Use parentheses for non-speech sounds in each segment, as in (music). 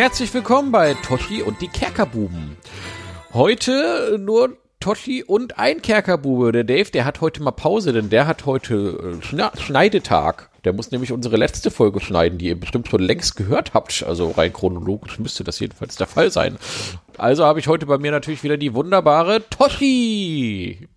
Herzlich willkommen bei Toshi und die Kerkerbuben. Heute nur Toshi und ein Kerkerbube. Der Dave, der hat heute mal Pause, denn der hat heute äh, Schneidetag. Der muss nämlich unsere letzte Folge schneiden, die ihr bestimmt schon längst gehört habt. Also rein chronologisch müsste das jedenfalls der Fall sein. Also habe ich heute bei mir natürlich wieder die wunderbare Toshi.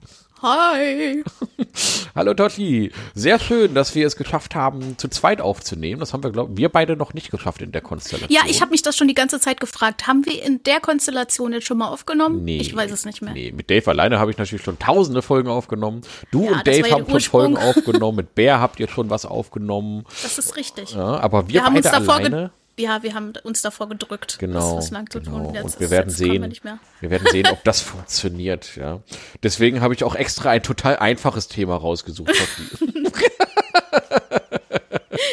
Hi. (laughs) Hallo Totti. Sehr schön, dass wir es geschafft haben, zu zweit aufzunehmen. Das haben wir, glaube wir beide noch nicht geschafft in der Konstellation. Ja, ich habe mich das schon die ganze Zeit gefragt. Haben wir in der Konstellation jetzt schon mal aufgenommen? Nee. Ich weiß es nicht mehr. Nee, mit Dave alleine habe ich natürlich schon tausende Folgen aufgenommen. Du ja, und Dave haben schon Folgen (laughs) aufgenommen. Mit Bär habt ihr schon was aufgenommen. Das ist richtig. Ja, aber wir, wir beide alleine ja, wir haben uns davor gedrückt, genau, das lang zu genau. tun. Jetzt, und wir werden sehen, wir, wir werden sehen, ob das (laughs) funktioniert. Ja, deswegen habe ich auch extra ein total einfaches Thema rausgesucht. (laughs)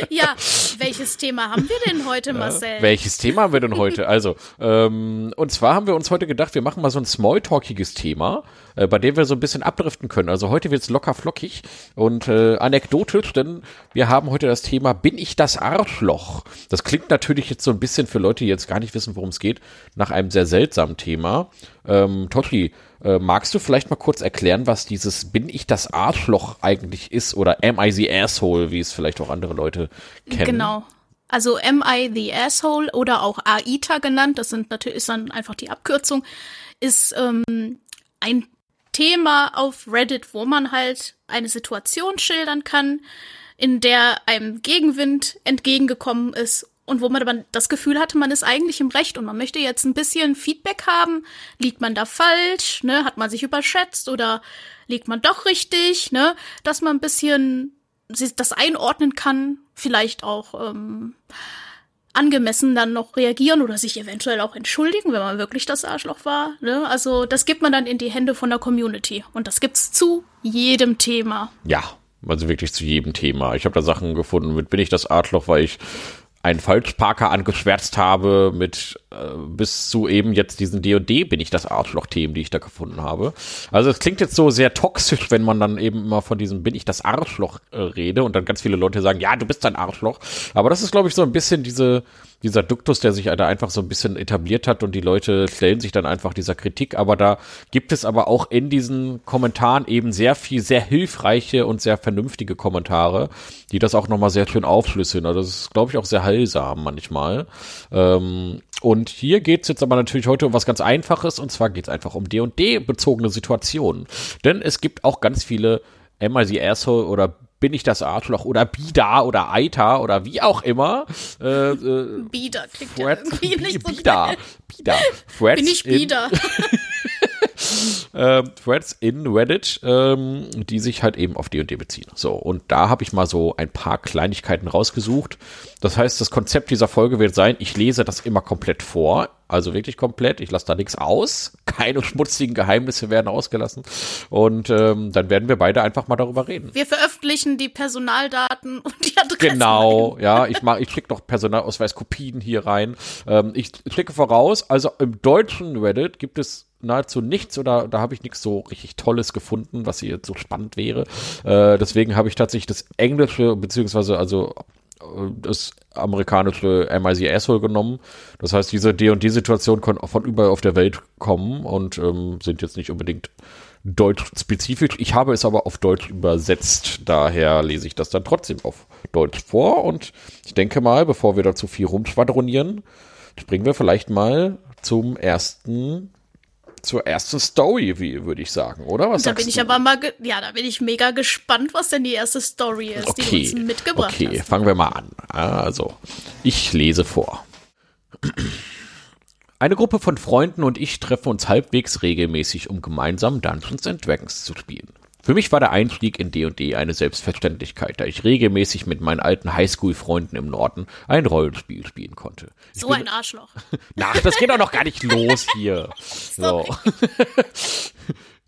ja, welches Thema haben wir denn heute, Marcel? Ja, welches Thema haben wir denn heute? Also, ähm, und zwar haben wir uns heute gedacht, wir machen mal so ein smalltalkiges Thema, äh, bei dem wir so ein bisschen abdriften können. Also heute wird's locker flockig und äh, anekdotisch, denn wir haben heute das Thema, bin ich das Arschloch? Das klingt natürlich jetzt so ein bisschen für Leute, die jetzt gar nicht wissen, worum es geht, nach einem sehr seltsamen Thema. Ähm, Totti, äh, magst du vielleicht mal kurz erklären, was dieses Bin ich das Arschloch eigentlich ist oder Am I the Asshole, wie es vielleicht auch andere Leute kennen? Genau. Also Am I the Asshole oder auch AITA genannt, das sind natürlich ist dann einfach die Abkürzung, ist ähm, ein Thema auf Reddit, wo man halt eine Situation schildern kann, in der einem Gegenwind entgegengekommen ist und wo man das Gefühl hatte, man ist eigentlich im Recht und man möchte jetzt ein bisschen Feedback haben. Liegt man da falsch? Ne? Hat man sich überschätzt oder liegt man doch richtig? Ne? Dass man ein bisschen das einordnen kann, vielleicht auch ähm, angemessen dann noch reagieren oder sich eventuell auch entschuldigen, wenn man wirklich das Arschloch war. Ne? Also das gibt man dann in die Hände von der Community und das gibt's zu jedem Thema. Ja, also wirklich zu jedem Thema. Ich habe da Sachen gefunden mit bin ich das Arschloch, weil ich einen Falschparker angeschwärzt habe mit äh, bis zu eben jetzt diesen D&D bin ich das Arschloch-Themen, die ich da gefunden habe. Also es klingt jetzt so sehr toxisch, wenn man dann eben immer von diesem bin ich das Arschloch äh, rede und dann ganz viele Leute sagen, ja, du bist ein Arschloch. Aber das ist, glaube ich, so ein bisschen diese dieser Duktus, der sich da einfach so ein bisschen etabliert hat und die Leute stellen sich dann einfach dieser Kritik. Aber da gibt es aber auch in diesen Kommentaren eben sehr viel, sehr hilfreiche und sehr vernünftige Kommentare, die das auch nochmal sehr schön aufschlüsseln. Also das ist, glaube ich, auch sehr heilsam manchmal. Ähm, und hier geht's jetzt aber natürlich heute um was ganz Einfaches und zwar geht's einfach um D&D-bezogene Situationen. Denn es gibt auch ganz viele Am I the Asshole oder bin ich das Arschloch oder Bida oder Aita oder wie auch immer. Äh, äh, Bida klingt Fred, ja irgendwie nicht so Bida, Bida. Threads bin ich Bida. äh, Threads in Reddit, ähm, die sich halt eben auf D&D beziehen. So, und da habe ich mal so ein paar Kleinigkeiten rausgesucht. Das heißt, das Konzept dieser Folge wird sein, ich lese das immer komplett vor, also wirklich komplett. Ich lasse da nichts aus. Keine schmutzigen Geheimnisse werden ausgelassen. Und ähm, dann werden wir beide einfach mal darüber reden. Wir veröffentlichen die Personaldaten und die Adressen. Genau, (laughs) ja. Ich mach, ich schicke noch Personalausweiskopien hier rein. Ähm, ich schicke voraus, also im deutschen Reddit gibt es nahezu nichts oder da habe ich nichts so richtig Tolles gefunden, was hier so spannend wäre. Äh, deswegen habe ich tatsächlich das Englische, beziehungsweise also das amerikanische the Asshole genommen. Das heißt, diese D&D-Situation können von überall auf der Welt kommen und ähm, sind jetzt nicht unbedingt deutsch-spezifisch. Ich habe es aber auf Deutsch übersetzt. Daher lese ich das dann trotzdem auf Deutsch vor. Und ich denke mal, bevor wir da zu viel rumschwadronieren, springen wir vielleicht mal zum ersten zur ersten Story, wie würde ich sagen, oder? Was da bin ich du? aber mal, ja, da bin ich mega gespannt, was denn die erste Story ist, okay. die du uns mitgebracht okay. hast. Okay, fangen wir mal an. Also, ich lese vor. Eine Gruppe von Freunden und ich treffen uns halbwegs regelmäßig, um gemeinsam Dungeons and Dragons zu spielen. Für mich war der Einstieg in D&D eine Selbstverständlichkeit, da ich regelmäßig mit meinen alten Highschool-Freunden im Norden ein Rollenspiel spielen konnte. Ich so bin, ein Arschloch. (laughs) Na, das geht doch noch gar nicht los hier. (laughs) so. (laughs)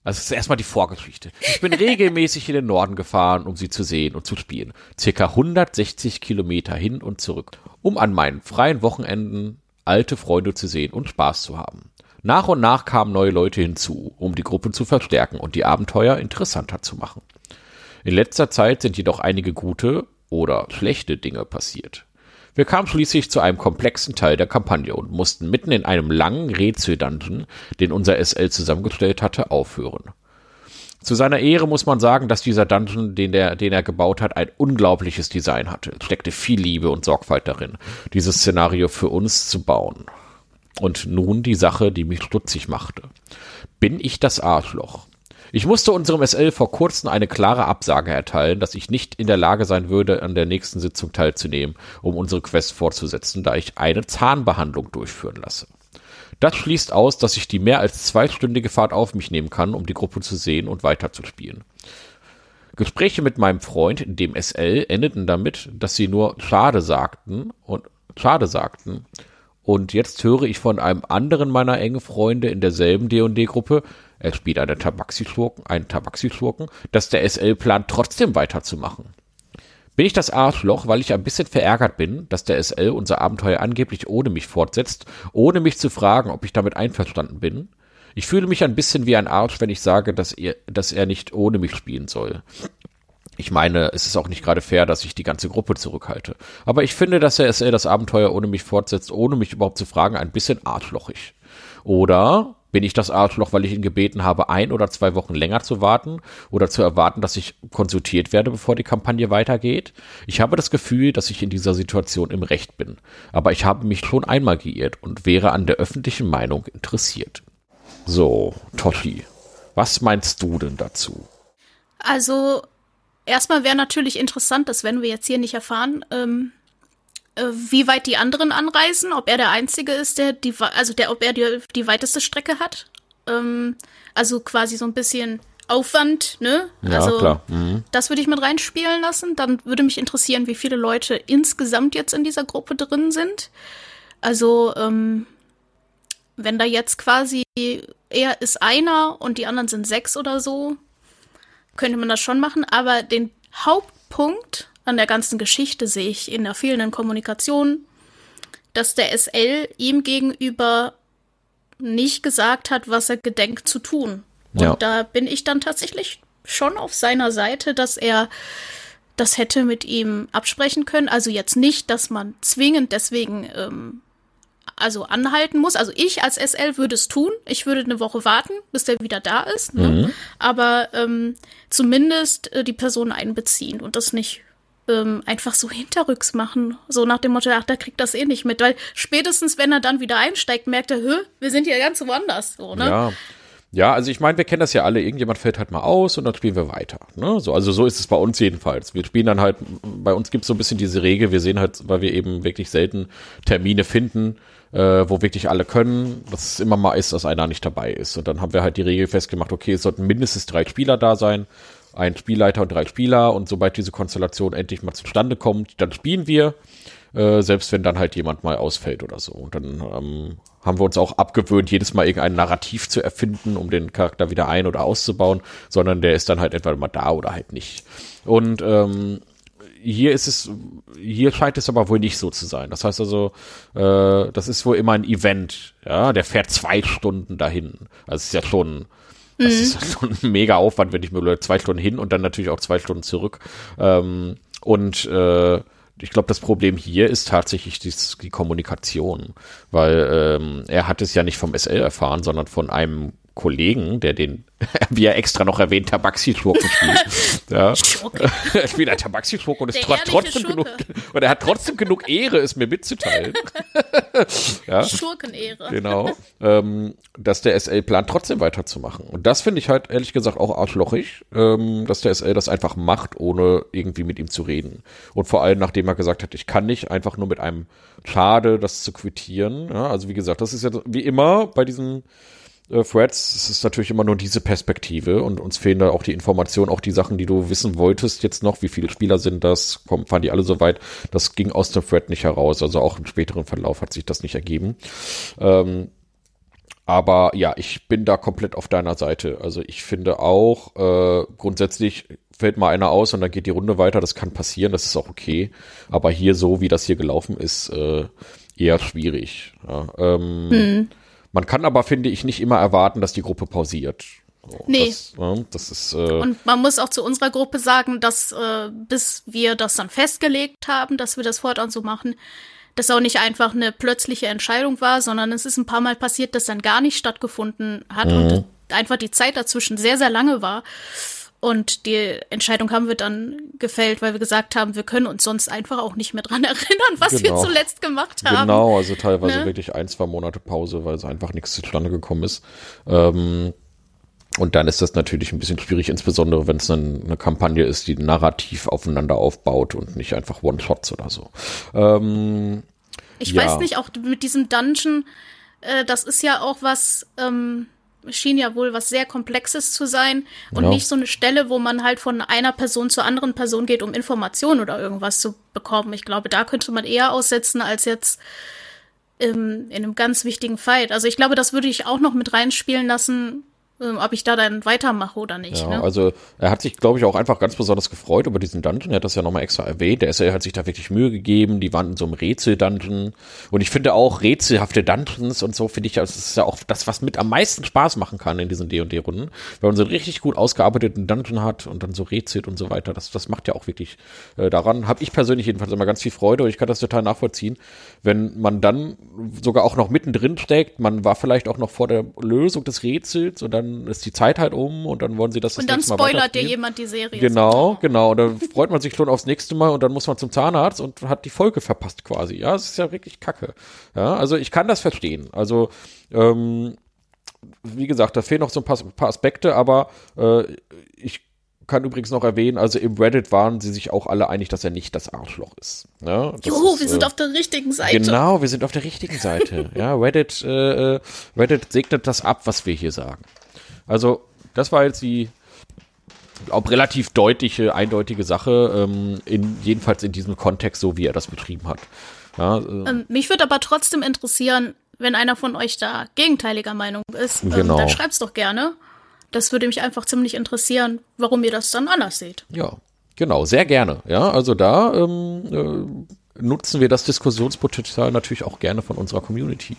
Also das ist erstmal die Vorgeschichte. Ich bin regelmäßig in den Norden gefahren, um sie zu sehen und zu spielen. Circa 160 Kilometer hin und zurück, um an meinen freien Wochenenden alte Freunde zu sehen und Spaß zu haben. Nach und nach kamen neue Leute hinzu, um die Gruppe zu verstärken und die Abenteuer interessanter zu machen. In letzter Zeit sind jedoch einige gute oder schlechte Dinge passiert. Wir kamen schließlich zu einem komplexen Teil der Kampagne und mussten mitten in einem langen Rätsel-Dungeon, den unser SL zusammengestellt hatte, aufhören. Zu seiner Ehre muss man sagen, dass dieser Dungeon, den, der, den er gebaut hat, ein unglaubliches Design hatte. Es steckte viel Liebe und Sorgfalt darin, dieses Szenario für uns zu bauen. Und nun die Sache, die mich stutzig machte. Bin ich das Arschloch? Ich musste unserem SL vor kurzem eine klare Absage erteilen, dass ich nicht in der Lage sein würde, an der nächsten Sitzung teilzunehmen, um unsere Quest fortzusetzen, da ich eine Zahnbehandlung durchführen lasse. Das schließt aus, dass ich die mehr als zweistündige Fahrt auf mich nehmen kann, um die Gruppe zu sehen und weiterzuspielen. Gespräche mit meinem Freund, dem SL, endeten damit, dass sie nur schade sagten und schade sagten. Und jetzt höre ich von einem anderen meiner engen Freunde in derselben D&D-Gruppe, er spielt einen Tabaxi-Schurken, einen Tabaxi-Schurken, dass der SL plant, trotzdem weiterzumachen. Bin ich das Arschloch, weil ich ein bisschen verärgert bin, dass der SL unser Abenteuer angeblich ohne mich fortsetzt, ohne mich zu fragen, ob ich damit einverstanden bin? Ich fühle mich ein bisschen wie ein Arsch, wenn ich sage, dass er, dass er nicht ohne mich spielen soll. Ich meine, es ist auch nicht gerade fair, dass ich die ganze Gruppe zurückhalte. Aber ich finde, dass der SL das Abenteuer ohne mich fortsetzt, ohne mich überhaupt zu fragen, ein bisschen arschlochig. Oder bin ich das Arschloch, weil ich ihn gebeten habe, ein oder zwei Wochen länger zu warten oder zu erwarten, dass ich konsultiert werde, bevor die Kampagne weitergeht? Ich habe das Gefühl, dass ich in dieser Situation im Recht bin. Aber ich habe mich schon einmal geirrt und wäre an der öffentlichen Meinung interessiert. So, Totti, was meinst du denn dazu? Also, erstmal wäre natürlich interessant, das werden wir jetzt hier nicht erfahren, ähm, äh, wie weit die anderen anreisen, ob er der Einzige ist, der die, also der, ob er die, die weiteste Strecke hat. Ähm, also quasi so ein bisschen Aufwand, ne? Ja, also, klar. Mhm. Das würde ich mit reinspielen lassen. Dann würde mich interessieren, wie viele Leute insgesamt jetzt in dieser Gruppe drin sind. Also, ähm, wenn da jetzt quasi er ist einer und die anderen sind sechs oder so, könnte man das schon machen. Aber den Hauptpunkt an der ganzen Geschichte sehe ich in der fehlenden Kommunikation, dass der SL ihm gegenüber nicht gesagt hat, was er gedenkt zu tun. Ja. Und da bin ich dann tatsächlich schon auf seiner Seite, dass er das hätte mit ihm absprechen können. Also jetzt nicht, dass man zwingend deswegen ähm, also anhalten muss. Also ich als SL würde es tun. Ich würde eine Woche warten, bis der wieder da ist. Ne? Mhm. Aber ähm, zumindest äh, die Person einbeziehen und das nicht ähm, einfach so hinterrücks machen. So nach dem Motto, ach, der kriegt das eh nicht mit. Weil spätestens, wenn er dann wieder einsteigt, merkt er, hö, wir sind hier ganz woanders. So, ne? Ja. Ja, also ich meine, wir kennen das ja alle. Irgendjemand fällt halt mal aus und dann spielen wir weiter. Ne? So, also so ist es bei uns jedenfalls. Wir spielen dann halt, bei uns gibt es so ein bisschen diese Regel, wir sehen halt, weil wir eben wirklich selten Termine finden, äh, wo wirklich alle können, dass es immer mal ist, dass einer nicht dabei ist. Und dann haben wir halt die Regel festgemacht, okay, es sollten mindestens drei Spieler da sein ein Spielleiter und drei Spieler und sobald diese Konstellation endlich mal zustande kommt, dann spielen wir, äh, selbst wenn dann halt jemand mal ausfällt oder so. Und dann ähm, haben wir uns auch abgewöhnt, jedes Mal irgendein Narrativ zu erfinden, um den Charakter wieder ein- oder auszubauen, sondern der ist dann halt etwa mal da oder halt nicht. Und ähm, hier ist es, hier scheint es aber wohl nicht so zu sein. Das heißt also, äh, das ist wohl immer ein Event, ja, der fährt zwei Stunden dahin. Also es ist ja schon, das ist halt schon ein mega Aufwand, wenn ich mir zwei Stunden hin und dann natürlich auch zwei Stunden zurück. Ähm, und äh, ich glaube, das Problem hier ist tatsächlich die, die Kommunikation, weil ähm, er hat es ja nicht vom SL erfahren, sondern von einem Kollegen, der den, (laughs) wie er extra noch erwähnt, Tabaxi-Schurken spielt. (laughs) ja. (laughs) er spielt ein Tabaxi-Schurke und, ist tro trotzdem genug, und er hat trotzdem genug Ehre, es mir mitzuteilen. ja. Schurkenehre. Genau. Ähm, dass der SL plant, trotzdem weiterzumachen. Und das finde ich halt ehrlich gesagt auch arschlochig, ähm, dass der SL das einfach macht, ohne irgendwie mit ihm zu reden. Und vor allem, nachdem er gesagt hat, ich kann nicht einfach nur mit einem Schade das zu quittieren. Ja, also wie gesagt, das ist ja wie immer bei diesen äh, Threads, es ist natürlich immer nur diese Perspektive und uns fehlen da auch die Informationen, auch die Sachen, die du wissen wolltest jetzt noch, wie viele Spieler sind das, kommen, fahren die alle so weit, das ging aus dem Thread nicht heraus, also auch im späteren Verlauf hat sich das nicht ergeben. Ähm, aber ja, ich bin da komplett auf deiner Seite. Also ich finde auch, äh, grundsätzlich fällt mal einer aus und dann geht die Runde weiter. Das kann passieren, das ist auch okay. Aber hier so, wie das hier gelaufen ist, äh, eher schwierig. Ja, ähm, hm. Man kann aber, finde ich, nicht immer erwarten, dass die Gruppe pausiert. So, Nee. Das, ja, das ist, äh, Und man muss auch zu unserer Gruppe sagen, dass äh, bis wir das dann festgelegt haben, dass wir das fortan so machen, das auch nicht einfach eine plötzliche Entscheidung war, sondern es ist ein paar Mal passiert, dass dann gar nicht stattgefunden hat und einfach die Zeit dazwischen sehr, sehr lange war. Und die Entscheidung haben wir dann gefällt, weil wir gesagt haben, wir können uns sonst einfach auch nicht mehr dran (laughs) erinnern, was Genau. wir zuletzt gemacht haben. Genau, also teilweise Ne? wirklich ein, zwei Monate Pause, weil es einfach nichts zustande gekommen ist. Ähm, und dann ist das natürlich ein bisschen schwierig, insbesondere wenn es dann eine Kampagne ist, die narrativ aufeinander aufbaut und nicht einfach One-Shots oder so. Ähm, Ich Ja. weiß nicht, auch mit diesem Dungeon, äh, das ist ja auch was, ähm, schien ja wohl was sehr Komplexes zu sein und Ja. nicht so eine Stelle, wo man halt von einer Person zur anderen Person geht, um Informationen oder irgendwas zu bekommen. Ich glaube, da könnte man eher aussetzen als jetzt im, in einem ganz wichtigen Fight. Also ich glaube, das würde ich auch noch mit reinspielen lassen, ähm, ob ich da dann weitermache oder nicht. Ja, ne? also er hat sich, glaube ich, auch einfach ganz besonders gefreut über diesen Dungeon. Er hat das ja nochmal extra erwähnt. Der SR hat sich da wirklich Mühe gegeben. Die waren in so einem Rätsel-Dungeon. Und ich finde auch rätselhafte Dungeons und so, finde ich, also das ist ja auch das, was mit am meisten Spaß machen kann in diesen D&D-Runden. Wenn man so einen richtig gut ausgearbeiteten Dungeon hat und dann so rätselt und so weiter. Das, das macht ja auch wirklich, äh, daran habe ich persönlich jedenfalls immer ganz viel Freude und ich kann das total nachvollziehen. Wenn man dann sogar auch noch mittendrin steckt, man war vielleicht auch noch vor der Lösung des Rätsels und dann ist die Zeit halt um und dann wollen sie das das und dann spoilert dir jemand die Serie. Genau, genau. Und dann freut man sich schon aufs nächste Mal und dann muss man zum Zahnarzt und hat die Folge verpasst quasi. Ja, es ist ja wirklich kacke. Ja, also ich kann das verstehen. Also, ähm, wie gesagt, da fehlen noch so ein paar, paar Aspekte, aber äh, ich kann übrigens noch erwähnen, also im Reddit waren sie sich auch alle einig, dass er nicht das Arschloch ist. Ja, Juhu, ist, wir sind äh, auf der richtigen Seite. Genau, wir sind auf der richtigen Seite. ja, Reddit, äh, äh, Reddit segnet das ab, was wir hier sagen. Also, das war jetzt die auch relativ deutliche, eindeutige Sache, ähm, in, jedenfalls in diesem Kontext, so wie er das betrieben hat. Ja, äh, Ähm, mich würde aber trotzdem interessieren, wenn einer von euch da gegenteiliger Meinung ist, ähm, Genau. dann schreibt's doch gerne. Das würde mich einfach ziemlich interessieren, warum ihr das dann anders seht. ja, genau, sehr gerne. Ja, also da ähm, äh, nutzen wir das Diskussionspotenzial natürlich auch gerne von unserer Community.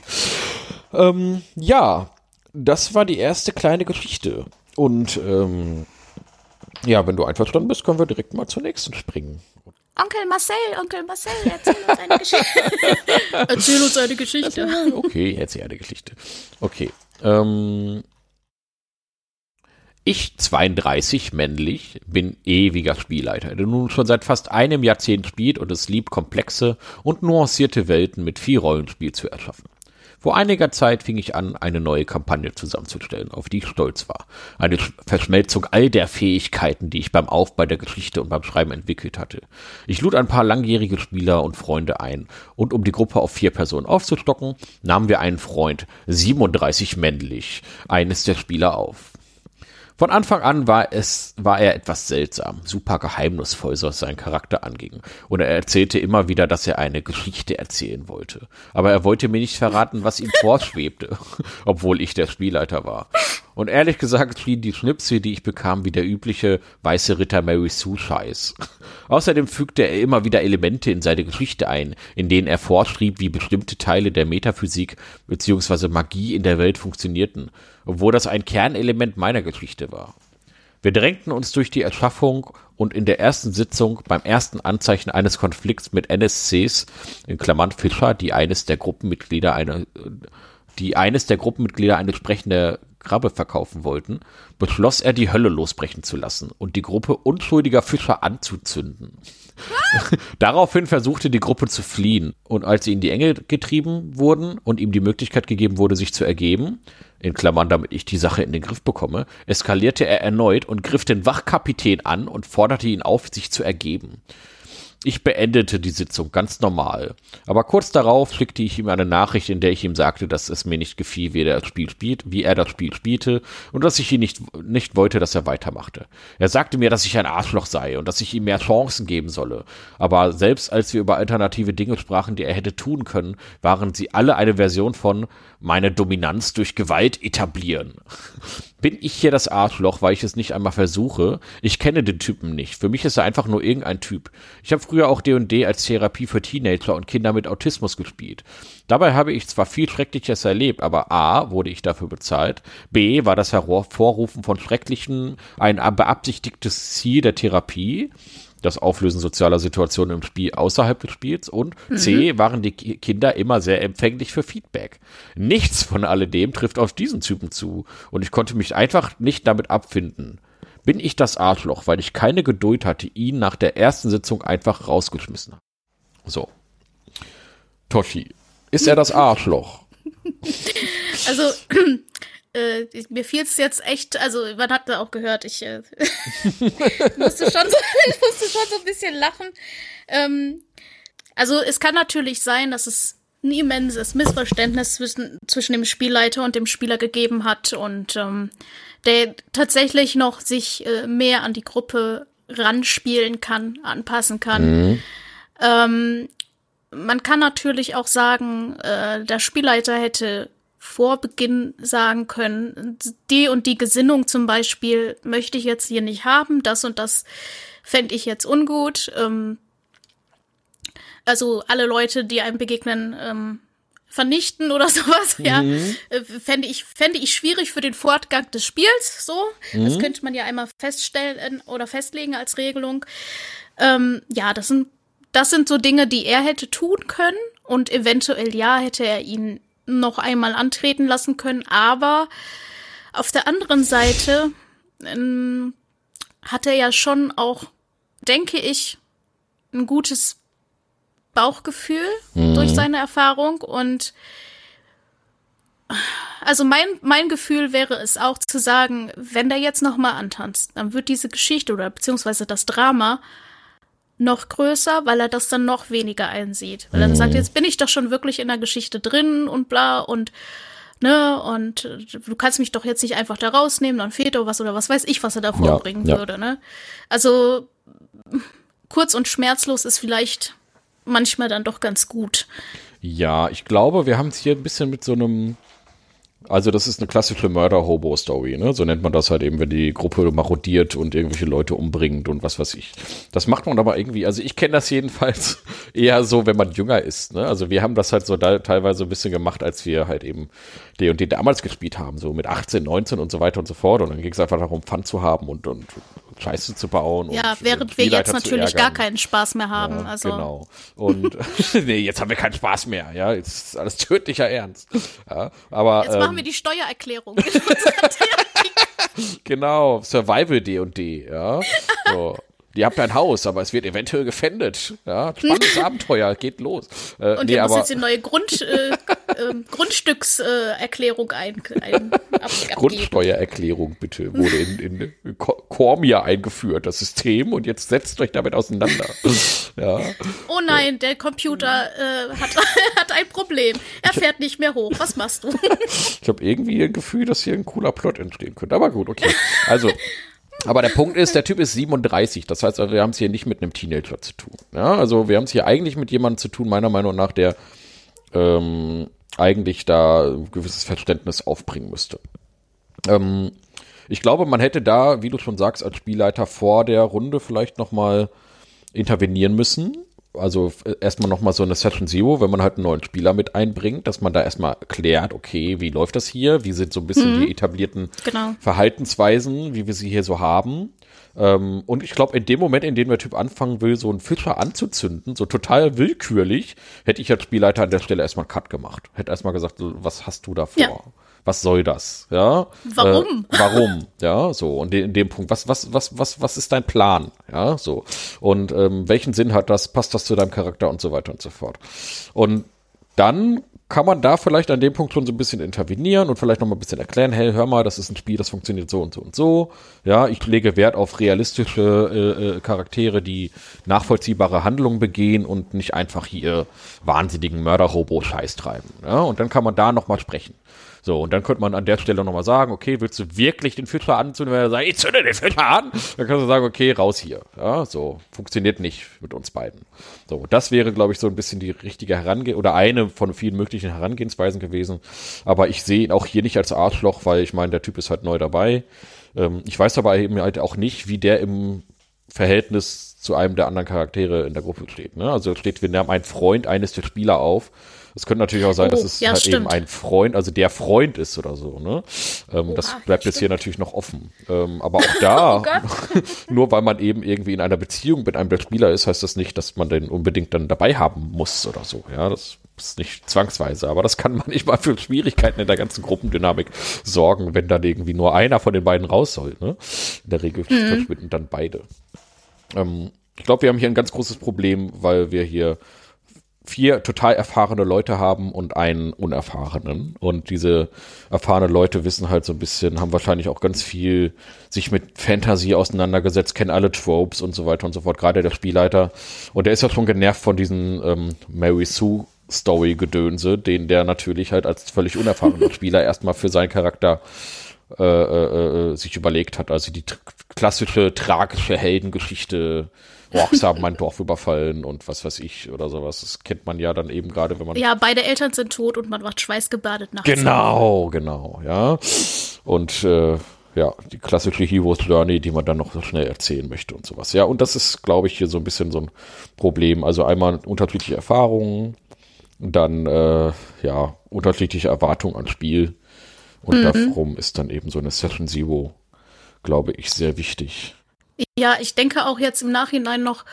Ähm, ja, das war die erste kleine Geschichte. Und ähm, ja, wenn du einverstanden bist, können wir direkt mal zur nächsten springen. Onkel Marcel, Onkel Marcel, erzähl uns eine Geschichte. (laughs) erzähl uns eine Geschichte. Okay, erzähl eine Geschichte. Okay. Ähm, ich, 32, männlich, bin ewiger Spielleiter, der nun schon seit fast einem Jahrzehnt spielt und es liebt, komplexe und nuancierte Welten mit viel Rollenspiel zu erschaffen. Vor einiger Zeit fing ich an, eine neue Kampagne zusammenzustellen, auf die ich stolz war. Eine Sch- Verschmelzung all der Fähigkeiten, die ich beim Aufbau der Geschichte und beim Schreiben entwickelt hatte. Ich lud ein paar langjährige Spieler und Freunde ein, und um die Gruppe auf vier Personen aufzustocken, nahmen wir einen Freund, 37 männlich, eines der Spieler auf. Von Anfang an war es, war er etwas seltsam, super geheimnisvoll, was seinen Charakter anging. Und er erzählte immer wieder, dass er eine Geschichte erzählen wollte. Aber er wollte mir nicht verraten, was ihm (laughs) vorschwebte, obwohl ich der Spielleiter war. Und ehrlich gesagt schienen die Schnipsel, die ich bekam, wie der übliche weiße Ritter Mary Sue Scheiß. (laughs) Außerdem fügte er immer wieder Elemente in seine Geschichte ein, in denen er vorschrieb, wie bestimmte Teile der Metaphysik bzw. Magie in der Welt funktionierten, obwohl das ein Kernelement meiner Geschichte war. Wir drängten uns durch die Erschaffung und in der ersten Sitzung beim ersten Anzeichen eines Konflikts mit NSCs, in Klammern Fischer, die eines der Gruppenmitglieder eine, die eines der Gruppenmitglieder eine sprechende Krabbe verkaufen wollten, beschloss er, die Hölle losbrechen zu lassen und die Gruppe unschuldiger Fischer anzuzünden. (laughs) Daraufhin versuchte die Gruppe zu fliehen und als sie in die Enge getrieben wurden und ihm die Möglichkeit gegeben wurde, sich zu ergeben, in Klammern, damit ich die Sache in den Griff bekomme, eskalierte er erneut und griff den Wachkapitän an und forderte ihn auf, sich zu ergeben. Ich beendete die Sitzung ganz normal. Aber kurz darauf schickte ich ihm eine Nachricht, in der ich ihm sagte, dass es mir nicht gefiel, wie er das Spiel spielt, wie er das Spiel spielte und dass ich ihn nicht, nicht wollte, dass er weitermachte. Er sagte mir, dass ich ein Arschloch sei und dass ich ihm mehr Chancen geben solle. Aber selbst als wir über alternative Dinge sprachen, die er hätte tun können, waren sie alle eine Version von meine Dominanz durch Gewalt etablieren. (laughs) bin ich hier das Arschloch, weil ich es nicht einmal versuche? Ich kenne den Typen nicht. Für mich ist er einfach nur irgendein Typ. Ich habe früher auch D&D als Therapie für Teenager und Kinder mit Autismus gespielt. Dabei habe ich zwar viel Schreckliches erlebt, aber A, wurde ich dafür bezahlt, B, war das Hervorrufen von Schrecklichen ein beabsichtigtes Ziel der Therapie, das Auflösen sozialer Situationen im Spiel außerhalb des Spiels und mhm. C, waren die Kinder immer sehr empfänglich für Feedback. Nichts von alledem trifft auf diesen Typen zu und ich konnte mich einfach nicht damit abfinden. Bin ich das Arschloch, weil ich keine Geduld hatte, ihn nach der ersten Sitzung einfach rausgeschmissen. So. Toshi, ist er das Arschloch? (laughs) Also, (clears throat) äh, mir fiel es jetzt echt, also man hat da auch gehört, ich äh, (laughs) musste, schon so, (laughs) musste schon so ein bisschen lachen. Ähm, also es kann natürlich sein, dass es ein immenses Missverständnis zwischen, zwischen dem Spielleiter und dem Spieler gegeben hat und ähm, der tatsächlich noch sich äh, mehr an die Gruppe ranspielen kann, anpassen kann. Mhm. Ähm, man kann natürlich auch sagen, äh, der Spielleiter hätte vor Beginn sagen können, die und die Gesinnung zum Beispiel möchte ich jetzt hier nicht haben, das und das fände ich jetzt ungut. Ähm, also alle Leute, die einem begegnen, ähm, vernichten oder (laughs) sowas, mhm. ja, äh, fände ich, fände ich schwierig für den Fortgang des Spiels, so. Mhm. Das könnte man ja einmal feststellen oder festlegen als Regelung. Ähm, ja, das sind, das sind so Dinge, die er hätte tun können und eventuell ja, hätte er ihn noch einmal antreten lassen können, aber auf der anderen Seite ähm, hat er ja schon auch, denke ich, ein gutes Bauchgefühl mhm. durch seine Erfahrung und also mein, mein Gefühl wäre es auch zu sagen, wenn der jetzt noch mal antanzt, dann wird diese Geschichte oder beziehungsweise das Drama noch größer, weil er das dann noch weniger einsieht. Weil er dann sagt, mhm. jetzt bin ich doch schon wirklich in der Geschichte drin und bla und ne, und du kannst mich doch jetzt nicht einfach da rausnehmen, dann fehlt doch was oder was weiß ich, was er da vorbringen ja, ja. würde, ne? Also kurz und schmerzlos ist vielleicht manchmal dann doch ganz gut. Ja, ich glaube, wir haben es hier ein bisschen mit so einem also das ist eine klassische Mörder-Hobo-Story, ne? So nennt man das halt eben, wenn die Gruppe marodiert und irgendwelche Leute umbringt und was weiß ich. Das macht man aber irgendwie, also ich kenne das jedenfalls (laughs) eher so, wenn man jünger ist, ne? Also wir haben das halt so da teilweise ein bisschen gemacht, als wir halt eben und die damals gespielt haben, so mit 18, 19 und so weiter und so fort. Und dann ging es einfach darum, Fun zu haben und, und Scheiße zu bauen. Ja, während wir jetzt natürlich gar keinen Spaß mehr haben. Ja, also. Genau. Und (laughs) nee, jetzt haben wir keinen Spaß mehr, ja. Jetzt ist alles tödlicher Ernst. Ja, aber, jetzt ähm, machen wir die Steuererklärung. (laughs) (laughs) genau, Survival D&D, ja. So. Ihr habt ein Haus, aber es wird eventuell gefändet. Ja, spannendes (laughs) Abenteuer, geht los. Äh, und nee, ihr muss jetzt die neue Grund, äh, äh, Grundstückserklärung ein, ein ab, Grundsteuererklärung bitte wurde in, in Cormia eingeführt, das System, und jetzt setzt euch damit auseinander. ja. Oh nein, der Computer äh, hat, (laughs) hat ein Problem. Er fährt nicht mehr hoch. Was machst du? (laughs) ich habe irgendwie ein Gefühl, dass hier ein cooler Plot entstehen könnte. Aber gut, okay. Also aber der Punkt ist, der Typ ist 37. Das heißt, wir haben es hier nicht mit einem Teenager zu tun. Ja, also wir haben es hier eigentlich mit jemandem zu tun, meiner Meinung nach, der ähm, eigentlich da ein gewisses Verständnis aufbringen müsste. Ähm, ich glaube, man hätte da, wie du schon sagst, als Spielleiter vor der Runde vielleicht nochmal intervenieren müssen also erstmal nochmal so eine Session Zero, wenn man halt einen neuen Spieler mit einbringt, dass man da erstmal klärt, okay, wie läuft das hier? Wie sind so ein bisschen mhm. die etablierten genau. Verhaltensweisen, wie wir sie hier so haben? Ähm, und ich glaube, in dem Moment, in dem der Typ anfangen will, so einen Fischer anzuzünden, so total willkürlich, hätte ich als Spielleiter an der Stelle erstmal einen Cut gemacht. Hätte erstmal gesagt, was hast du da vor? Ja was soll das? Ja. Warum? Äh, warum? Ja, so. Und in dem Punkt, was, was, was, was, was ist dein Plan? Ja, so. Und ähm, welchen Sinn hat das? Passt das zu deinem Charakter und so weiter und so fort. Und dann kann man da vielleicht an dem Punkt schon so ein bisschen intervenieren und vielleicht noch mal ein bisschen erklären, hey, hör mal, das ist ein Spiel, das funktioniert so und so und so. Ja, ich lege Wert auf realistische äh, äh, Charaktere, die nachvollziehbare Handlungen begehen und nicht einfach hier wahnsinnigen Mörder-Robo-Scheiß treiben. Ja, und dann kann man da noch mal sprechen. So, und dann könnte man an der Stelle nochmal sagen, okay, willst du wirklich den Fischer anzünden? Wenn er sagt, ich zünde den Fischer an, dann kannst du sagen, okay, raus hier. Ja, so, funktioniert nicht mit uns beiden. So, das wäre, glaube ich, so ein bisschen die richtige Herangehensweise oder eine von vielen möglichen Herangehensweisen gewesen. Aber ich sehe ihn auch hier nicht als Arschloch, weil ich meine, der Typ ist halt neu dabei. Ähm, ich weiß aber eben halt auch nicht, wie der im Verhältnis zu einem der anderen Charaktere in der Gruppe steht. Ne? Also steht, wir nehmen einen Freund eines der Spieler auf es könnte natürlich auch sein, oh, dass es ja, halt stimmt. eben ein Freund, also der Freund ist oder so. Ne? Ähm, oh, das bleibt jetzt hier natürlich noch offen. Ähm, aber auch da, (laughs) oh (laughs) nur weil man eben irgendwie in einer Beziehung mit einem der Spieler ist, heißt das nicht, dass man den unbedingt dann dabei haben muss oder so. Ja, das ist nicht zwangsweise, aber das kann manchmal für Schwierigkeiten in der ganzen Gruppendynamik sorgen, wenn dann irgendwie nur einer von den beiden raus soll. Ne? In der Regel mhm. verschwinden dann beide. Ähm, ich glaube, wir haben hier ein ganz großes Problem, weil wir hier vier total erfahrene Leute haben und einen unerfahrenen. Und diese erfahrenen Leute wissen halt so ein bisschen, haben wahrscheinlich auch ganz viel sich mit Fantasy auseinandergesetzt, kennen alle Tropes und so weiter und so fort, gerade der Spielleiter. Und der ist ja schon genervt von diesen ähm, Mary Sue Story-Gedönse, den der natürlich halt als völlig unerfahrener (laughs) Spieler erstmal für seinen Charakter äh, äh, äh, sich überlegt hat. Also die klassische tragische Heldengeschichte Orks haben mein Dorf überfallen und was weiß ich oder sowas. Das kennt man ja dann eben gerade, wenn man. Ja, beide Eltern sind tot und man wacht schweißgebadet nachts. Genau, genau, ja. Und äh, ja, die klassische Heroes Journey, die man dann noch so schnell erzählen möchte und sowas. Ja, und das ist, glaube ich, hier so ein bisschen so ein Problem. Also einmal unterschiedliche Erfahrungen, dann äh, ja, unterschiedliche Erwartungen ans Spiel. Und mhm. darum ist dann eben so eine Session Zero, glaube ich, sehr wichtig. Ja, ich denke auch jetzt im Nachhinein noch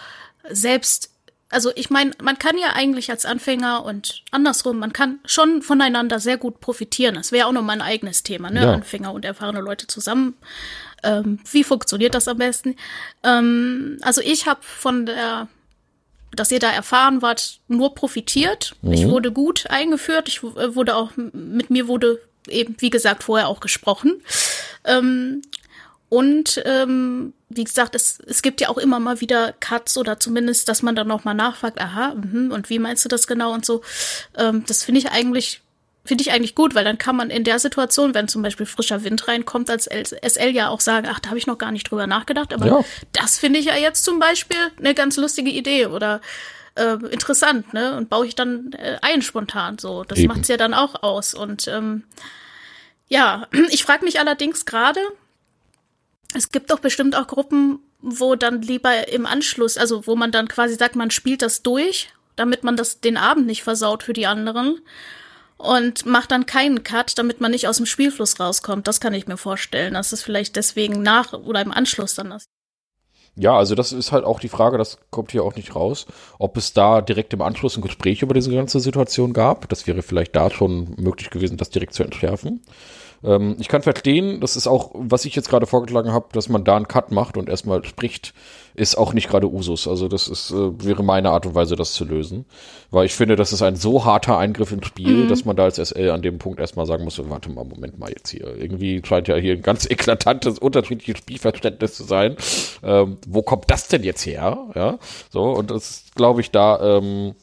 selbst, also ich meine, man kann ja eigentlich als Anfänger und andersrum, man kann schon voneinander sehr gut profitieren. Das wäre auch noch mein eigenes Thema, ne? Ja. Anfänger und erfahrene Leute zusammen. Ähm, wie funktioniert das am besten? Ähm, also ich habe von der dass ihr da erfahren wart, nur profitiert. Mhm. Ich wurde gut eingeführt. Ich wurde auch, mit mir wurde eben, wie gesagt, vorher auch gesprochen. Ähm, und ähm, wie gesagt, es, es gibt ja auch immer mal wieder Cuts oder zumindest, dass man dann noch mal nachfragt, aha, mh, und wie meinst du das genau und so. Ähm, das finde ich eigentlich finde ich eigentlich gut, weil dann kann man in der Situation, wenn zum Beispiel frischer Wind reinkommt, als SL ja auch sagen, ach, da habe ich noch gar nicht drüber nachgedacht, aber ja. das finde ich ja jetzt zum Beispiel eine ganz lustige Idee oder äh, interessant, ne? Und baue ich dann äh, ein spontan so. Das macht's ja dann auch aus. Und ähm, ja, (clears throat) ich frage mich allerdings gerade, es gibt doch bestimmt auch Gruppen, wo dann lieber im Anschluss, also wo man dann quasi sagt, man spielt das durch, damit man das den Abend nicht versaut für die anderen und macht dann keinen Cut, damit man nicht aus dem Spielfluss rauskommt. Das kann ich mir vorstellen, dass es vielleicht deswegen nach oder im Anschluss dann ist. Ja, also das ist halt auch die Frage, das kommt hier auch nicht raus, ob es da direkt im Anschluss ein Gespräch über diese ganze Situation gab. Das wäre vielleicht da schon möglich gewesen, das direkt zu entschärfen. Ähm, ich kann verstehen, das ist auch, was ich jetzt gerade vorgeschlagen habe, dass man da einen Cut macht und erstmal spricht, ist auch nicht gerade Usus. Also das ist, äh, wäre meine Art und Weise, das zu lösen. Weil ich finde, das ist ein so harter Eingriff ins Spiel, mhm. dass man da als SL an dem Punkt erstmal sagen muss, warte mal, Moment mal jetzt hier. Irgendwie scheint ja hier ein ganz (laughs) eklatantes, unterschiedliches Spielverständnis zu sein. Ähm, wo kommt das denn jetzt her? Ja, so, und das ist, glaube ich, da, ähm,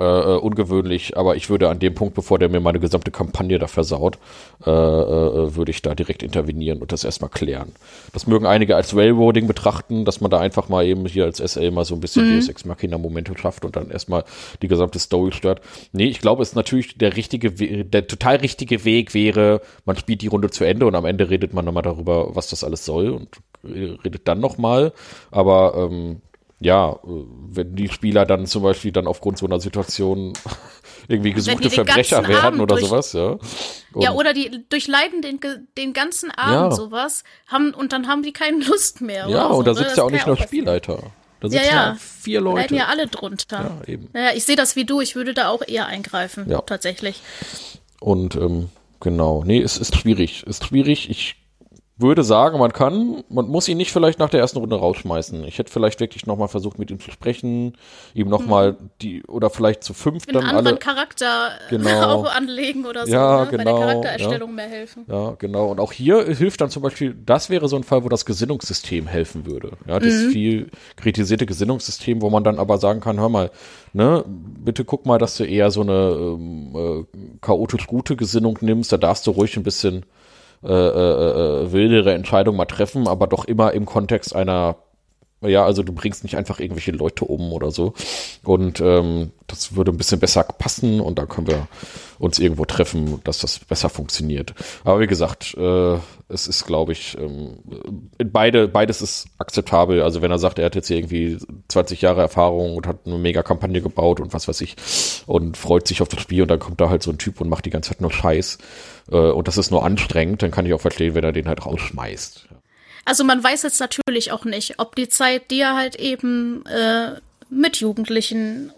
äh, äh, ungewöhnlich, aber ich würde an dem Punkt, bevor der mir meine gesamte Kampagne da versaut, äh, äh, würde ich da direkt intervenieren und das erstmal klären. Das mögen einige als Railroading betrachten, dass man da einfach mal eben hier als SL mal so ein bisschen mhm. Deus Ex Machina Momente schafft und dann erstmal die gesamte Story stört. Nee, ich glaube, es ist natürlich der richtige, der total richtige Weg wäre, man spielt die Runde zu Ende und am Ende redet man nochmal darüber, was das alles soll und redet dann nochmal. Aber ähm, ja, äh, wenn die Spieler dann zum Beispiel dann aufgrund so einer Situation (laughs) irgendwie gesuchte Verbrecher werden Abend oder durch, sowas, ja. Und ja, oder die durchleiden den, den ganzen Abend ja. sowas, haben, und dann haben die keine (laughs) Lust mehr. Ja, und so, da ne? sitzt ja auch nicht nur Spielleiter. Da sitzen ja, ja. vier Leute. Leiden ja alle drunter. Ja, eben. Naja, ich sehe das wie du, ich würde da auch eher eingreifen, ja. tatsächlich. Und ähm, genau, nee, es ist schwierig. Es ist schwierig. Ich würde sagen, man kann, man muss ihn nicht vielleicht nach der ersten Runde rausschmeißen. Ich hätte vielleicht wirklich nochmal versucht, mit ihm zu sprechen, ihm nochmal mhm. die, oder vielleicht zu fünf dann anderen alle. Charakter genau. (laughs) auch anlegen oder so, ja, ne? genau, bei der Charaktererstellung ja. mehr helfen. Ja, genau. Und auch hier hilft dann zum Beispiel, das wäre so ein Fall, wo das Gesinnungssystem helfen würde. Ja, das mhm. viel kritisierte Gesinnungssystem, wo man dann aber sagen kann, hör mal, ne, bitte guck mal, dass du eher so eine ähm, äh, chaotisch gute Gesinnung nimmst, da darfst du ruhig ein bisschen äh, äh, äh, wildere Entscheidung mal treffen, aber doch immer im Kontext einer ja, also du bringst nicht einfach irgendwelche Leute um oder so. Und ähm, das würde ein bisschen besser passen und da können wir uns irgendwo treffen, dass das besser funktioniert. Aber wie gesagt, äh, es ist, glaube ich, ähm, beide, beides ist akzeptabel. Also wenn er sagt, er hat jetzt irgendwie 20 Jahre Erfahrung und hat eine mega Kampagne gebaut und was weiß ich und freut sich auf das Spiel und dann kommt da halt so ein Typ und macht die ganze Zeit nur Scheiß äh, und das ist nur anstrengend, dann kann ich auch verstehen, wenn er den halt rausschmeißt. Also man weiß jetzt natürlich auch nicht, ob die Zeit, die er halt eben äh, mit Jugendlichen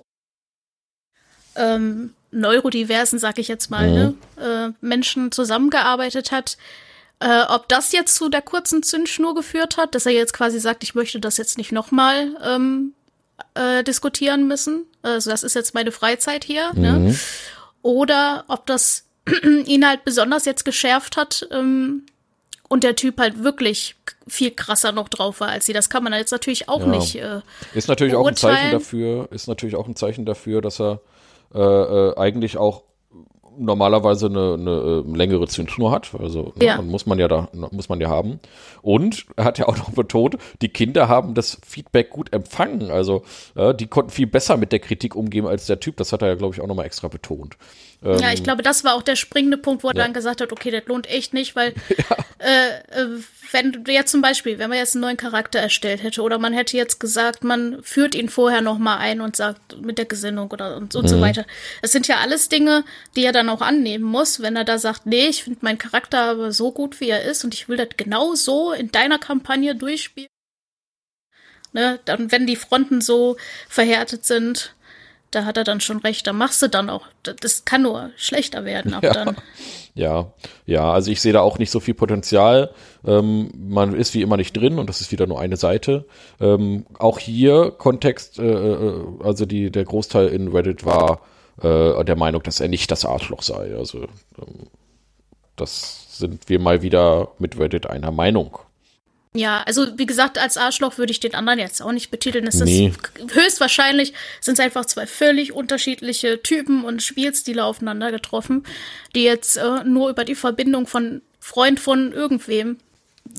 ähm, neurodiversen, sag ich jetzt mal, ne, mhm. ne, äh, Menschen zusammengearbeitet hat, äh, ob das jetzt zu der kurzen Zündschnur geführt hat, dass er jetzt quasi sagt, ich möchte das jetzt nicht nochmal ähm, äh, diskutieren müssen. Also das ist jetzt meine Freizeit hier. Ne? Mhm. Ne? Oder ob das (clears throat) ihn halt besonders jetzt geschärft hat, ähm, und der Typ halt wirklich viel krasser noch drauf war als sie. Das kann man jetzt natürlich auch ja. nicht. Äh, ist natürlich auch ein Zeichen dafür, ist natürlich auch ein Zeichen dafür, dass er äh, äh, eigentlich auch normalerweise eine, eine äh, längere Zündschnur hat. Also ne, ja. muss man ja da, muss man ja haben. Und er hat ja auch noch betont, die Kinder haben das Feedback gut empfangen. Also äh, die konnten viel besser mit der Kritik umgehen als der Typ. Das hat er ja, glaube ich, auch nochmal extra betont. Ähm, ja, ich glaube, das war auch der springende Punkt, wo er ja. dann gesagt hat, okay, das lohnt echt nicht, weil (laughs) ja. äh, äh, wenn du jetzt zum Beispiel, wenn man jetzt einen neuen Charakter erstellt hätte oder man hätte jetzt gesagt, man führt ihn vorher noch mal ein und sagt mit der Gesinnung oder und, und mhm. so weiter. Das sind ja alles Dinge, die er dann auch annehmen muss, wenn er da sagt, nee, ich finde meinen Charakter aber so gut, wie er ist und ich will das genau so in deiner Kampagne durchspielen. Ne, dann, wenn die Fronten so verhärtet sind, da hat er dann schon recht, da machst du dann auch. Das kann nur schlechter werden ab (laughs) ja. dann. Ja, ja, also ich sehe da auch nicht so viel Potenzial. Ähm, man ist wie immer nicht drin und das ist wieder nur eine Seite. Ähm, auch hier Kontext, äh, äh, also die, der Großteil in Reddit war äh, der Meinung, dass er nicht das Arschloch sei. Also ähm, das sind wir mal wieder mit Reddit einer Meinung. Ja, also wie gesagt, als Arschloch würde ich den anderen jetzt auch nicht betiteln. Es nee. ist höchstwahrscheinlich sind es einfach zwei völlig unterschiedliche Typen und Spielstile aufeinander getroffen, die jetzt äh, nur über die Verbindung von Freund von irgendwem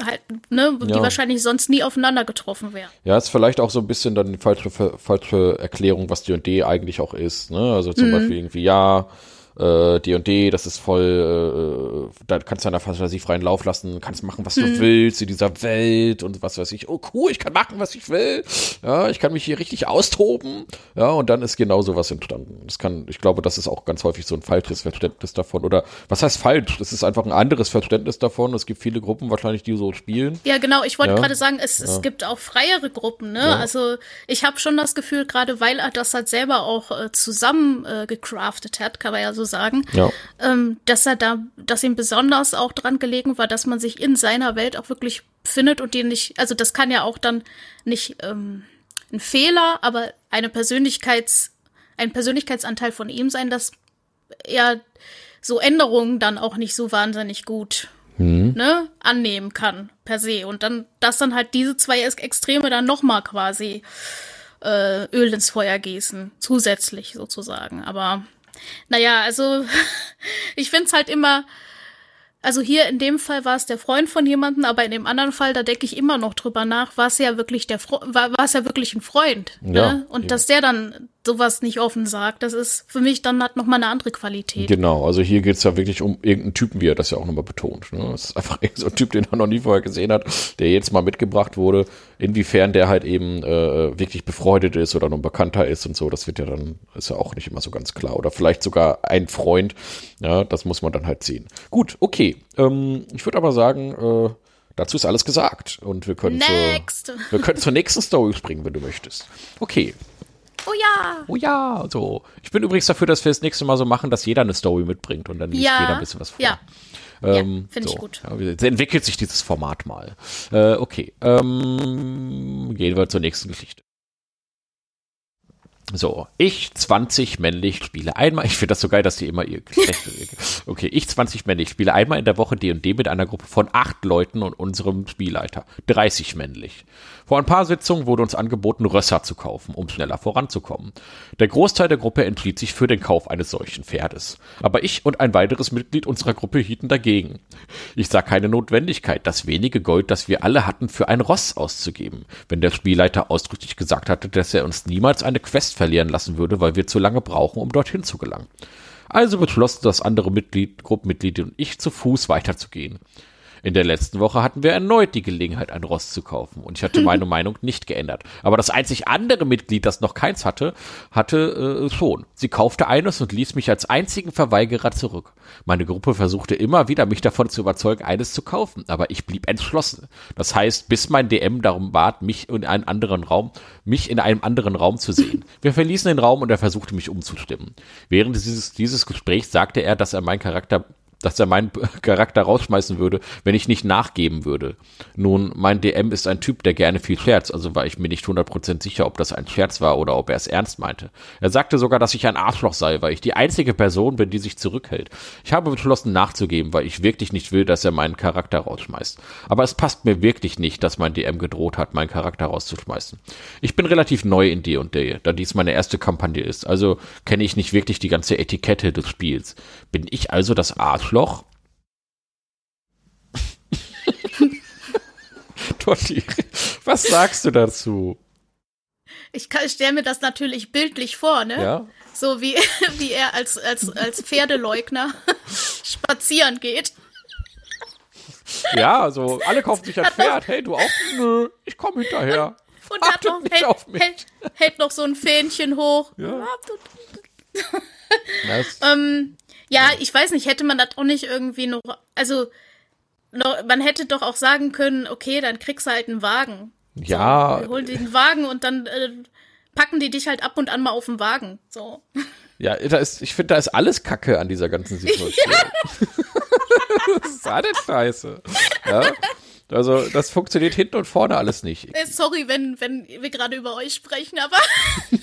halt, ne, ja. die wahrscheinlich sonst nie aufeinander getroffen wären. Ja, ist vielleicht auch so ein bisschen dann die falsche, falsche Erklärung, was D&D eigentlich auch ist, ne? Also zum mhm. Beispiel irgendwie, ja, äh, D&D, das ist voll, äh, da kannst du deiner Fantasie freien Lauf lassen, kannst machen, was du willst in dieser Welt und was weiß ich. Oh cool, ich kann machen, was ich will. Ja, ich kann mich hier richtig austoben. Ja, und dann ist genau sowas entstanden. Das kann, ich glaube, das ist auch ganz häufig so ein falsches Verständnis davon. Oder was heißt falsch? Das ist einfach ein anderes Verständnis davon. Es gibt viele Gruppen wahrscheinlich, die so spielen. Ja, genau. Ich wollte ja. gerade sagen, es, ja. es gibt auch freiere Gruppen. Ne? Ja. Also ich habe schon das Gefühl, gerade weil er das halt selber auch äh, zusammen äh, gecraftet hat, kann man ja so so sagen, ja. ähm, dass er da, dass ihm besonders auch dran gelegen war, dass man sich in seiner Welt auch wirklich findet und die nicht, also das kann ja auch dann nicht ähm, ein Fehler, aber eine Persönlichkeits, ein Persönlichkeitsanteil von ihm sein, dass er so Änderungen dann auch nicht so wahnsinnig gut mhm. ne, annehmen kann per se und dann dass dann halt diese zwei Extreme dann noch mal quasi äh, Öl ins Feuer gießen zusätzlich sozusagen aber naja, also (laughs) ich find's halt immer, also hier in dem Fall war es der Freund von jemandem, aber in dem anderen Fall, da denke ich immer noch drüber nach, war es ja wirklich der Fre war, war es ja wirklich ein Freund. Ja, ne? Und ja. dass der dann sowas nicht offen sagt, das ist für mich dann hat nochmal eine andere Qualität. Genau, also hier geht's ja wirklich um irgendeinen Typen, wie er das ja auch nochmal betont. Ne? Das ist einfach (laughs) so ein Typ, den er noch nie vorher gesehen hat, der jetzt mal mitgebracht wurde. Inwiefern der halt eben äh, wirklich befreundet ist oder noch bekannter ist und so, das wird ja dann, ist ja auch nicht immer so ganz klar. Oder vielleicht sogar ein Freund, ja, das muss man dann halt sehen. Gut, okay. Ähm, ich würde aber sagen, äh, dazu ist alles gesagt. Und wir können, zur, wir können zur nächsten Story springen, wenn du möchtest. Okay, Oh ja. Oh ja, so. Ich bin übrigens dafür, dass wir das nächste Mal so machen, dass jeder eine Story mitbringt und dann liest Ja. jeder ein bisschen was vor. Ja. Ähm, Ja, find ich so. gut. Ja, jetzt entwickelt sich dieses Format mal. Äh, okay. Ähm, gehen wir zur nächsten Geschichte. So, ich 20 männlich spiele einmal, ich finde das so geil, dass die immer ihr Geschlecht (laughs) Okay, ich 20 männlich spiele einmal in der Woche D&D mit einer Gruppe von acht Leuten und unserem Spielleiter, 30 männlich. Vor ein paar Sitzungen wurde uns angeboten, Rösser zu kaufen, um schneller voranzukommen. Der Großteil der Gruppe entschied sich für den Kauf eines solchen Pferdes. Aber ich und ein weiteres Mitglied unserer Gruppe hielten dagegen. Ich sah keine Notwendigkeit, das wenige Gold, das wir alle hatten, für ein Ross auszugeben, wenn der Spielleiter ausdrücklich gesagt hatte, dass er uns niemals eine Quest verlieren lassen würde, weil wir zu lange brauchen, um dorthin zu gelangen. Also beschlossen das andere Mitglied, Gruppenmitglied und ich zu Fuß weiterzugehen. In der letzten Woche hatten wir erneut die Gelegenheit, ein Ross zu kaufen und ich hatte (laughs) meine Meinung nicht geändert. Aber das einzig andere Mitglied, das noch keins hatte, hatte äh, schon. Sie kaufte eines und ließ mich als einzigen Verweigerer zurück. Meine Gruppe versuchte immer wieder, mich davon zu überzeugen, eines zu kaufen, aber ich blieb entschlossen. Das heißt, bis mein DM darum bat, mich in einen anderen Raum, mich in einem anderen Raum zu sehen. (laughs) Wir verließen den Raum und er versuchte mich umzustimmen. Während dieses, dieses Gesprächs sagte er, dass er meinen Charakter dass er meinen Charakter rausschmeißen würde, wenn ich nicht nachgeben würde. Nun, mein DM ist ein Typ, der gerne viel scherzt, also war ich mir nicht 100% sicher, ob das ein Scherz war oder ob er es ernst meinte. Er sagte sogar, dass ich ein Arschloch sei, weil ich die einzige Person bin, die sich zurückhält. Ich habe beschlossen nachzugeben, weil ich wirklich nicht will, dass er meinen Charakter rausschmeißt. Aber es passt mir wirklich nicht, dass mein DM gedroht hat, meinen Charakter rauszuschmeißen. Ich bin relativ neu in D&D, da dies meine erste Kampagne ist, also kenne ich nicht wirklich die ganze Etikette des Spiels. Bin ich also das Arschloch? (laughs) Totti, was sagst du dazu? Ich, stelle mir das natürlich bildlich vor, ne? Ja? So wie, (laughs) wie er als, als, als Pferdeleugner (laughs) spazieren geht. Ja, also alle kaufen sich ein Pferd. Hey, du auch? Nö, ich komme hinterher. Und er hat noch, hält, auf mich. hält, hält noch so ein Fähnchen hoch. Ja. Das, Ähm, ja, ich weiß nicht, hätte man das auch nicht irgendwie noch, also noch, man hätte doch auch sagen können, okay, dann kriegst du halt einen Wagen. ja, Wir holen den Wagen und dann äh, packen die dich halt ab und an mal auf den Wagen. So. ja, da ist, ich finde, da ist alles Kacke an dieser ganzen (laughs) Situation. das ist alles scheiße. Ja? Also, das funktioniert hinten und vorne alles nicht. Äh, sorry, wenn, wenn wir gerade über euch sprechen, aber (laughs)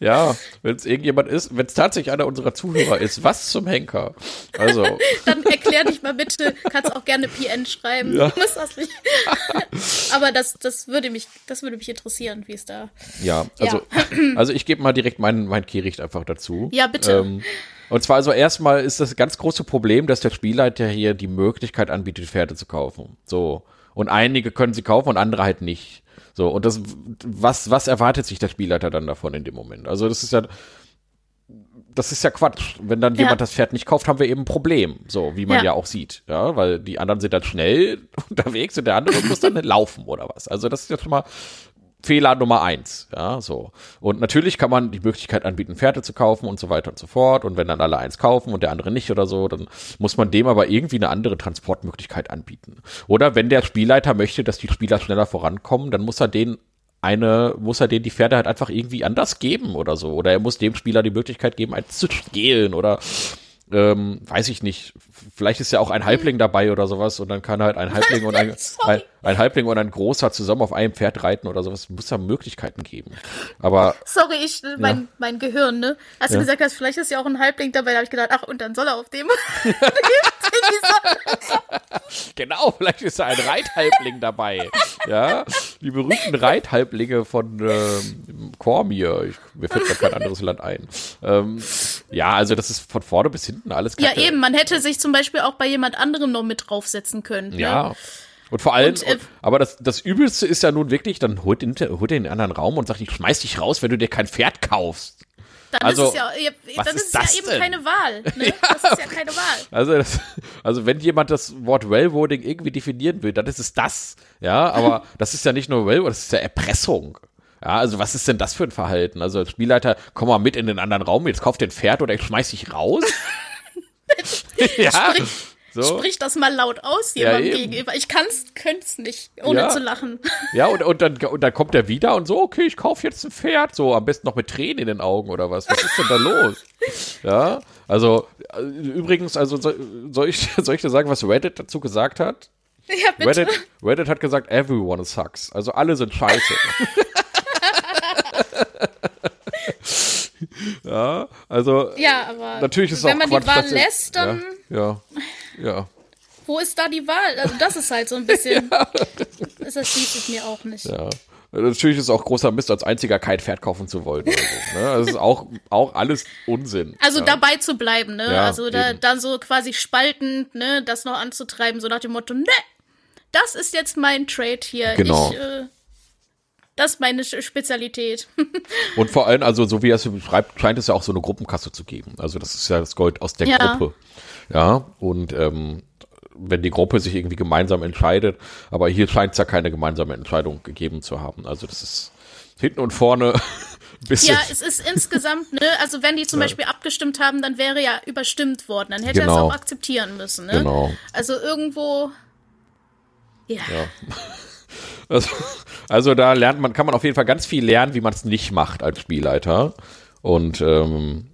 Ja, wenn es irgendjemand ist, wenn es tatsächlich einer unserer Zuhörer ist, was zum Henker? Also, (laughs) dann erklär dich mal bitte. Kannst auch gerne PN schreiben. Ja. Du musst das nicht. (laughs) aber das, das würde mich, das würde mich interessieren, wie es da. ja, also, (clears throat) also ich gebe mal direkt mein, mein Kehricht einfach dazu. Ja, bitte. Ähm, und zwar also erstmal ist das ganz große Problem, dass der Spielleiter hier die Möglichkeit anbietet, Pferde zu kaufen. So. Und einige können sie kaufen und andere halt nicht. So. Und das, was, was erwartet sich der Spielleiter dann davon in dem Moment? Also das ist ja, das ist ja Quatsch. Wenn dann Ja. jemand das Pferd nicht kauft, haben wir eben ein Problem. So, wie man ja, Ja. auch sieht. Ja, weil die anderen sind dann schnell (laughs) unterwegs und der andere muss dann (laughs) laufen oder was. Also das ist ja schon mal Fehler Nummer eins, ja, so. Und natürlich kann man die Möglichkeit anbieten, Pferde zu kaufen und so weiter und so fort. Und wenn dann alle eins kaufen und der andere nicht oder so, dann muss man dem aber irgendwie eine andere Transportmöglichkeit anbieten. Oder wenn der Spielleiter möchte, dass die Spieler schneller vorankommen, dann muss er denen eine, muss er denen die Pferde halt einfach irgendwie anders geben oder so. Oder er muss dem Spieler die Möglichkeit geben, eins zu stehlen oder ähm, weiß ich nicht, vielleicht ist ja auch ein Halbling dabei oder sowas und dann kann halt ein (laughs) Halbling und ein, ein, ein Halbling und ein Großer zusammen auf einem Pferd reiten oder sowas. Muss ja Möglichkeiten geben. Aber Sorry, ich, mein, mein Gehirn, ne? Als Ja. du gesagt hast, vielleicht ist ja auch ein Halbling dabei, da habe ich gedacht, ach, und dann soll er auf dem. (laughs) genau, vielleicht ist da ein Reithalbling dabei. Ja, die berühmten Reithalblinge von ähm, Cormier. Ich, mir fällt gerade kein anderes Land ein. Ähm, ja, also das ist von vorne bis hinten alles ja, Kacke. eben, man hätte sich zum Beispiel auch bei jemand anderem noch mit draufsetzen können. Ne? Ja. Und vor allem, Und, äh, und, aber das, das Übelste ist ja nun wirklich, dann holt den, holt den in den anderen Raum und sagt, ich schmeiß dich raus, wenn du dir kein Pferd kaufst. Dann Also, ist es ja, ja dann ist ist ja eben denn? keine Wahl. (laughs) Ne? Das ist ja keine Wahl. Also, das, also wenn jemand das Wort Railroading irgendwie definieren will, dann ist es das. Ja, aber (laughs) das ist ja nicht nur Railroad, das ist ja Erpressung. Ja, also was ist denn das für ein Verhalten? Also als Spielleiter, komm mal mit in den anderen Raum, jetzt kauf den Pferd oder ich schmeiß dich raus. (laughs) ja, Sprich, So. Sprich das mal laut aus Ja, jemandem eben. gegenüber. Ich kann's, könnte nicht, ohne Ja. zu lachen. (laughs) Ja, und, und, dann, und dann kommt er wieder und so, okay, ich kaufe jetzt ein Pferd, so am besten noch mit Tränen in den Augen oder was. Was ist denn da los? (laughs) Ja, also äh, übrigens, also soll, ich, (laughs) soll ich dir sagen, was Reddit dazu gesagt hat? Ja, bitte. Reddit, Reddit hat gesagt, everyone sucks. Also alle sind scheiße. ja, also Ja, aber natürlich ist es wenn auch man Quatsch, die Wahl lässt, dann Ja, ja, ja. wo ist da die Wahl? Also das ist halt so ein bisschen. (laughs) Das erschließt mir auch nicht. Ja. Natürlich ist es auch großer Mist, als einziger kein Pferd kaufen zu wollen. Oder so, ne? Das ist auch, auch alles Unsinn. Also ja. dabei zu bleiben, ne? Ja, also da, dann so quasi spaltend, ne, das noch anzutreiben, so nach dem Motto, ne, das ist jetzt mein Trade hier. Genau. Ich, äh, das ist meine Spezialität. (laughs) Und vor allem, also so wie er es beschreibt, scheint es ja auch so eine Gruppenkasse zu geben. Also das ist ja das Gold aus der Ja. Gruppe. Ja, und ähm, wenn die Gruppe sich irgendwie gemeinsam entscheidet, aber hier scheint es ja keine gemeinsame Entscheidung gegeben zu haben. Also das ist hinten und vorne (laughs) ein bisschen. ja, es ist insgesamt, ne, also wenn die zum Beispiel abgestimmt haben, dann wäre ja überstimmt worden. Dann hätte er es Genau. auch akzeptieren müssen, ne? Genau. Also irgendwo. Ja. (laughs) Also, also da lernt man, kann man auf jeden Fall ganz viel lernen, wie man es nicht macht als Spielleiter. Und ähm,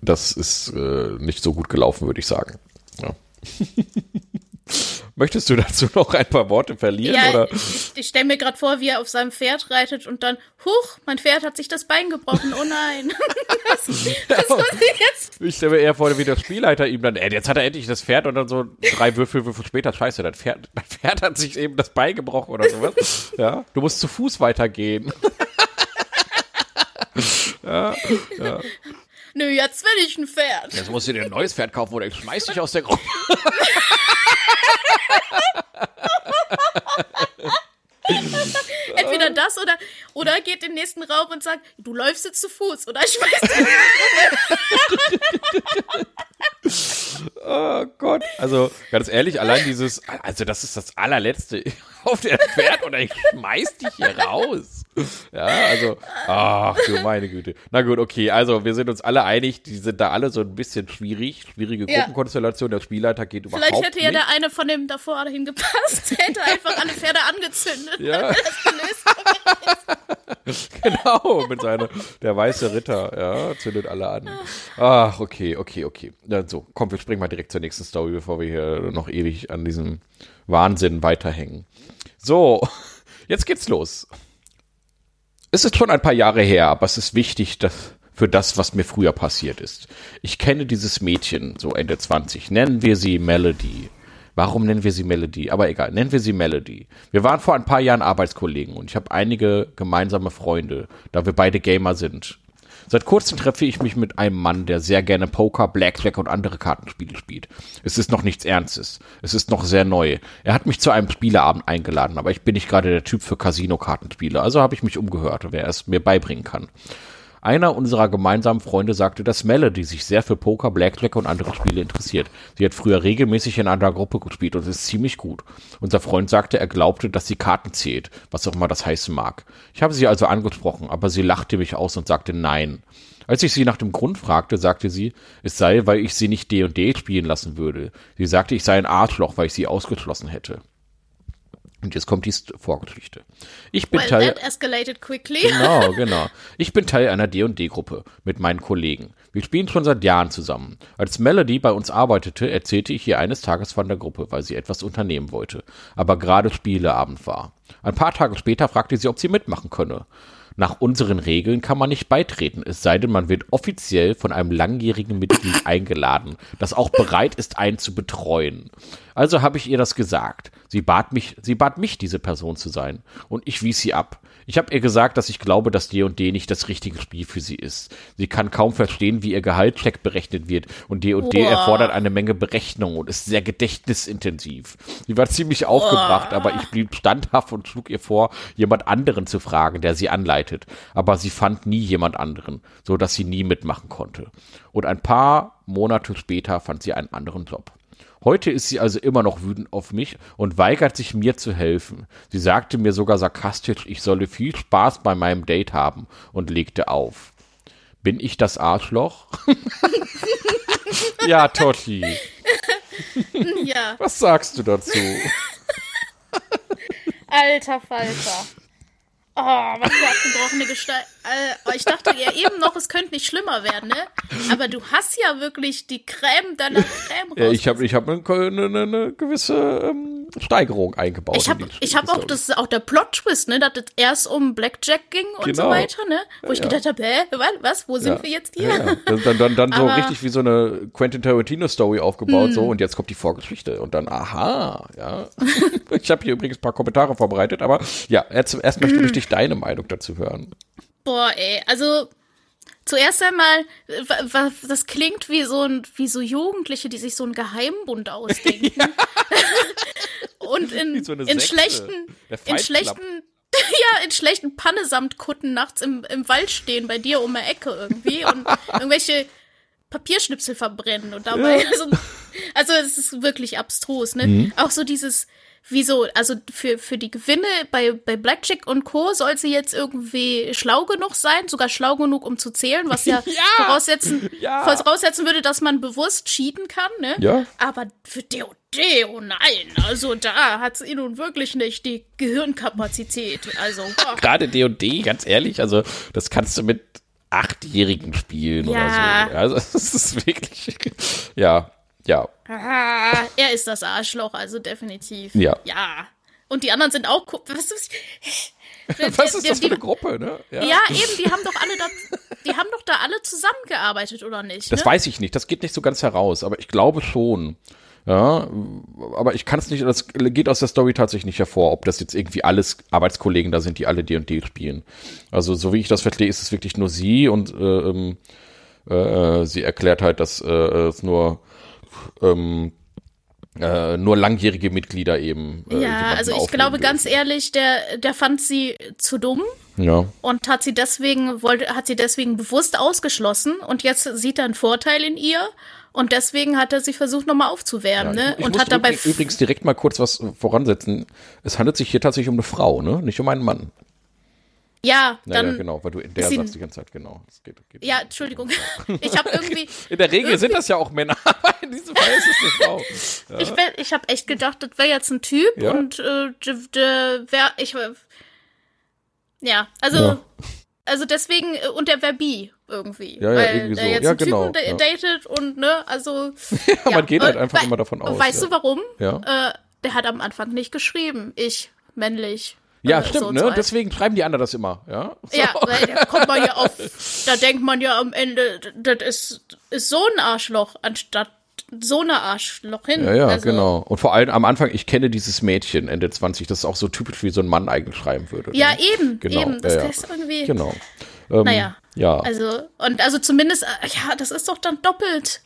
das ist äh, nicht so gut gelaufen, würde ich sagen. Ja. (laughs) Möchtest du dazu (laughs) noch ein paar Worte verlieren? Ja, oder? ich, ich stelle mir gerade vor, wie er auf seinem Pferd reitet und dann, huch, mein Pferd hat sich das Bein gebrochen, oh nein. (laughs) was, was muss ich jetzt? Ich stelle mir eher vor, wie der Spielleiter ihm dann, ey, jetzt hat er endlich das Pferd und dann so drei Würfel, Würfel später, scheiße, das Pferd, (laughs) das Pferd hat sich eben das Bein gebrochen oder sowas. Ja, du musst zu Fuß weitergehen. Nö, jetzt will ich ein Pferd. Jetzt musst du dir ein neues Pferd kaufen oder ich schmeiß dich aus der Gruppe. (laughs) Entweder das oder, oder geht in den nächsten Raum und sagt, du läufst jetzt zu Fuß oder ich schmeiß dich. (laughs) (laughs) Oh Gott. Also, ganz ehrlich, allein dieses, also das ist das allerletzte (laughs) auf der Pferd oder ich schmeiß dich hier raus. Ja, also, ach du meine Güte. Na gut, okay, also wir sind uns alle einig, die sind da alle so ein bisschen schwierig, schwierige Ja. Gruppenkonstellation, der Spielleiter geht überhaupt Vielleicht hätte ja nicht. der eine von dem davor hingepasst, (laughs) hätte einfach alle Pferde angezündet. Ja. (laughs) Genau, mit seiner, der weiße Ritter, ja, zündet alle an. Ach, okay, okay, okay. Na, so, komm, wir springen mal direkt zur nächsten Story, bevor wir hier noch ewig an diesem Wahnsinn weiterhängen. So, jetzt geht's los. Es ist schon ein paar Jahre her, aber es ist wichtig, dass für das, was mir früher passiert ist. Ich kenne dieses Mädchen, so Ende 20. Nennen wir sie Melody. Warum nennen wir sie Melody? Aber egal, nennen wir sie Melody. Wir waren vor ein paar Jahren Arbeitskollegen und ich habe einige gemeinsame Freunde, da wir beide Gamer sind. Seit kurzem treffe ich mich mit einem Mann, der sehr gerne Poker, Blackjack und andere Kartenspiele spielt. Es ist noch nichts Ernstes. Es ist noch sehr neu. Er hat mich zu einem Spieleabend eingeladen, aber ich bin nicht gerade der Typ für Casino-Kartenspiele, also habe ich mich umgehört, wer es mir beibringen kann. Einer unserer gemeinsamen Freunde sagte, dass Melody sich sehr für Poker, Blackjack und andere Spiele interessiert. Sie hat früher regelmäßig in einer Gruppe gespielt und ist ziemlich gut. Unser Freund sagte, er glaubte, dass sie Karten zählt, was auch immer das heißen mag. Ich habe sie also angesprochen, aber sie lachte mich aus und sagte nein. Als ich sie nach dem Grund fragte, sagte sie, es sei, weil ich sie nicht D&D spielen lassen würde. Sie sagte, ich sei ein Arschloch, weil ich sie ausgeschlossen hätte. Und jetzt kommt die Vorgeschichte. Ich bin Well, Teil that escalated quickly. Genau, (laughs) genau. Ich bin Teil einer D&D-Gruppe mit meinen Kollegen. Wir spielen schon seit Jahren zusammen. Als Melody bei uns arbeitete, erzählte ich ihr eines Tages von der Gruppe, weil sie etwas unternehmen wollte. Aber gerade Spieleabend war. Ein paar Tage später fragte sie, ob sie mitmachen könne. Nach unseren Regeln kann man nicht beitreten, es sei denn, man wird offiziell von einem langjährigen Mitglied (laughs) eingeladen, das auch bereit ist, einen zu betreuen. Also habe ich ihr das gesagt. Sie bat mich, sie bat mich, diese Person zu sein. Und ich wies sie ab. Ich habe ihr gesagt, dass ich glaube, dass D&D nicht das richtige Spiel für sie ist. Sie kann kaum verstehen, wie ihr Gehaltscheck berechnet wird. Und D&D Boah. erfordert eine Menge Berechnung und ist sehr gedächtnisintensiv. Sie war ziemlich aufgebracht, aber ich blieb standhaft und schlug ihr vor, jemand anderen zu fragen, der sie anleitet. Aber sie fand nie jemand anderen, so dass sie nie mitmachen konnte. Und ein paar Monate später fand sie einen anderen Job. Heute ist sie also immer noch wütend auf mich und weigert sich mir zu helfen. Sie sagte mir sogar sarkastisch, ich solle viel Spaß bei meinem Date haben und legte auf. Bin ich das Arschloch? (laughs) ja, Totti. ja. Was sagst du dazu? Alter Falter. Oh, was für abgebrochene Gestalt. Äh, ich dachte ja eben noch, es könnte nicht schlimmer werden, ne? Aber du hast ja wirklich die Creme deiner Creme Ja, ich habe ich hab eine, eine, eine gewisse ähm, Steigerung eingebaut. Ich habe ich hab auch, das ist auch der Plot-Twist, ne? Dass es erst um Blackjack ging und Genau. so weiter, ne? Wo ich Ja. gedacht habe, hä, wa- was, wo sind Ja. wir jetzt hier? Ja, ja. Dann, dann, dann, dann so richtig wie so eine Quentin Tarantino-Story aufgebaut, Hm. so und jetzt kommt die Vorgeschichte und dann, aha, ja. (laughs) ich habe hier übrigens ein paar Kommentare vorbereitet, aber ja, erst, erst möchte Hm. ich dich deine Meinung dazu hören. Boah, ey, also zuerst einmal, wa- das klingt wie so ein, wie so Jugendliche, die sich so einen Geheimbund ausdenken. (laughs) (laughs) Und in, so in schlechten, in schlechten, (laughs) ja, in schlechten Pannesamtkutten nachts im, im Wald stehen bei dir um die Ecke irgendwie und irgendwelche Papierschnipsel verbrennen und dabei, also, also es ist wirklich abstrus, ne? Mhm. Auch so dieses, wieso, also für, für die Gewinne bei, bei Blackjack und Co. soll sie jetzt irgendwie schlau genug sein, sogar schlau genug, um zu zählen, was (laughs) ja, Ja! voraussetzen, (laughs) Ja! voraussetzen würde, dass man bewusst cheaten kann, ne? Ja. Aber für DOD, oh nein, also da hat sie nun wirklich nicht die Gehirnkapazität. Also, (laughs) boah. Gerade D&D, ganz ehrlich, also das kannst du mit Achtjährigen spielen Ja. oder so. Ja, Also das ist wirklich, ja, ja. Ah, er ist das Arschloch, also definitiv. Ja. Ja. Und die anderen sind auch. Was ist, (laughs) Was ist das für eine Gruppe, ne? Ja, eben, die haben doch alle da, die haben doch da alle zusammengearbeitet, oder nicht? Das ne? weiß ich nicht, das geht nicht so ganz heraus, aber ich glaube schon. Ja, aber ich kann es nicht, das geht aus der Story tatsächlich nicht hervor, ob das jetzt irgendwie alles Arbeitskollegen da sind, die alle D&D spielen. Also so wie ich das verstehe, ist es wirklich nur sie und äh, ähm, äh, sie erklärt halt, dass äh, es nur ähm, äh, nur langjährige Mitglieder eben. Äh, Ja, also ich glaube dürfen. ganz ehrlich, der, der fand sie zu dumm Ja, und hat sie deswegen, wollte, hat sie deswegen bewusst ausgeschlossen und jetzt sieht er einen Vorteil in ihr und deswegen hat er sie versucht, nochmal aufzuwärmen, ne? Ich Und hat dabei. übrig- übrigens direkt mal kurz was voransetzen. Es handelt sich hier tatsächlich um eine Frau, ne? Nicht um einen Mann. Ja, Ja, dann. ja, genau, weil du in der sagst die ganze Zeit, genau. Das geht, geht Ja, Entschuldigung. (laughs) (laughs) Ich habe irgendwie. In der Regel sind das ja auch Männer, (laughs) aber in diesem Fall ist es eine Frau. Ja. Ich, wär- ich habe echt gedacht, das wäre jetzt ein Typ Ja. und äh, der, der wär, ich ja, also Ja. also deswegen äh, und der wäre bi irgendwie, Ja, ja, weil irgendwie der so. jetzt Ja, einen genau, Typen ja. datet und ne, also Ja, man geht halt einfach wei- immer davon aus. Weißt du warum? Ja. Äh, der hat am Anfang nicht geschrieben, ich männlich. Ja, äh, stimmt, ne? Deswegen schreiben die anderen das immer, ja? So. Ja, weil da kommt man ja auf, (laughs) da denkt man ja am Ende, das ist, ist so ein Arschloch, anstatt so eine Arschloch hin. Ja, ja, also, genau. Und vor allem am Anfang, ich kenne dieses Mädchen, Ende 20, das ist auch so typisch, wie so ein Mann eigentlich schreiben würde. Ja, ne? eben, Genau, eben. Das ja, ja. ist irgendwie. Genau. Ähm, Naja. Ja. Also, und also zumindest, äh, ja, das ist doch dann doppelt.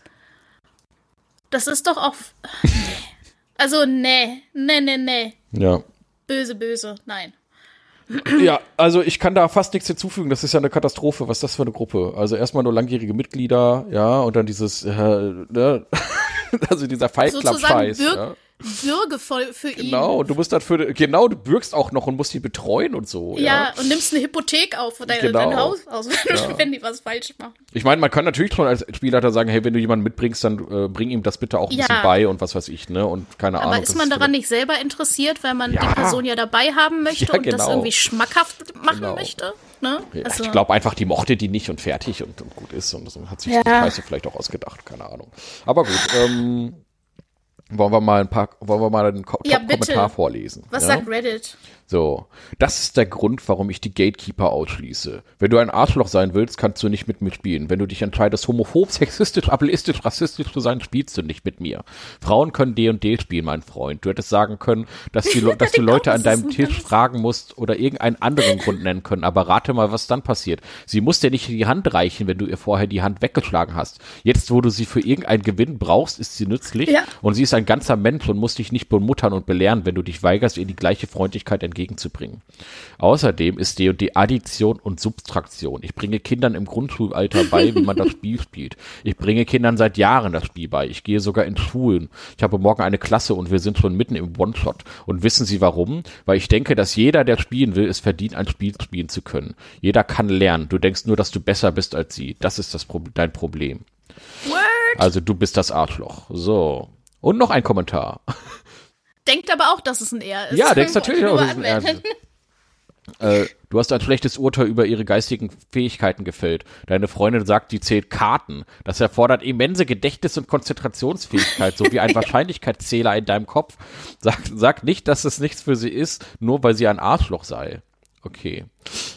Das ist doch auch. (laughs) Also, nee, nee, nee, nee. ja. Böse, böse, nein. Ja, also ich kann da fast nichts hinzufügen. Das ist ja eine Katastrophe. Was ist das für eine Gruppe? Also erstmal nur langjährige Mitglieder, ja, und dann dieses, äh, ne? (laughs) also dieser Fight Club Sozusagen Scheiß. Bürg Ja. würgevoll für ihn. Genau, du musst dafür, genau, du bürgst auch noch und musst die betreuen und so. Ja. Ja, und nimmst eine Hypothek auf dein, Genau. dein Haus aus, (laughs) wenn die was falsch machen. Ich meine, man kann natürlich schon als Spielleiter sagen, hey, wenn du jemanden mitbringst, dann äh, bring ihm das bitte auch ein Ja. bisschen bei und was weiß ich, ne? Und keine Ahnung. Aber ist das man daran nicht selber interessiert, weil man Ja. die Person ja dabei haben (laughs) möchte Ja, und das genau. irgendwie schmackhaft machen Genau. möchte? Ne? Ja, Also, Ich glaube einfach, die mochte die nicht und fertig und, und gut ist und das hat sich Ja. die Scheiße vielleicht auch ausgedacht, keine Ahnung. Aber gut, ähm, wollen wir mal ein paar, wollen wir mal einen Ko Ja, Top-Kommentar bitte. vorlesen? was ja? sagt Reddit? So, das ist der Grund, warum ich die Gatekeeper ausschließe. Wenn du ein Arschloch sein willst, kannst du nicht mit mir spielen. Wenn du dich entscheidest, homophob, (laughs) sexistisch, ableistisch, rassistisch zu sein, spielst du nicht mit mir. Frauen können D&D spielen, mein Freund. Du hättest sagen können, dass, die, (laughs) dass du Leute an deinem ein Tisch fragen musst oder irgendeinen anderen Grund nennen können. Aber rate mal, was dann passiert. Sie muss dir nicht die Hand reichen, wenn du ihr vorher die Hand weggeschlagen hast. Jetzt, wo du sie für irgendeinen Gewinn brauchst, ist sie nützlich. Ja. Und sie ist ein ganzer Mensch und muss dich nicht bemuttern und belehren, wenn du dich weigerst, ihr die gleiche Freundlichkeit entgegenzubringen. Außerdem ist D&D Addition und Subtraktion. Ich bringe Kindern im Grundschulalter bei, wie man das Spiel spielt. Ich bringe Kindern seit Jahren das Spiel bei. Ich gehe sogar in Schulen. Ich habe morgen eine Klasse und wir sind schon mitten im One-Shot. Und wissen Sie warum? Weil ich denke, dass jeder, der spielen will, es verdient, ein Spiel spielen zu können. Jeder kann lernen. Du denkst nur, dass du besser bist als sie. Das ist das Pro dein Problem. Word! Also du bist das Arschloch. So. Und noch ein Kommentar. Denkt aber auch, dass es ein Er ist. Ja, denkst natürlich auch, dass es ein Er ist. (laughs) Äh, du hast ein schlechtes Urteil über ihre geistigen Fähigkeiten gefällt. Deine Freundin sagt, die zählt Karten. Das erfordert immense Gedächtnis- und Konzentrationsfähigkeit, sowie ein (laughs) Wahrscheinlichkeitszähler in deinem Kopf. Sag, sag nicht, dass es nichts für sie ist, nur weil sie ein Arschloch sei. Okay.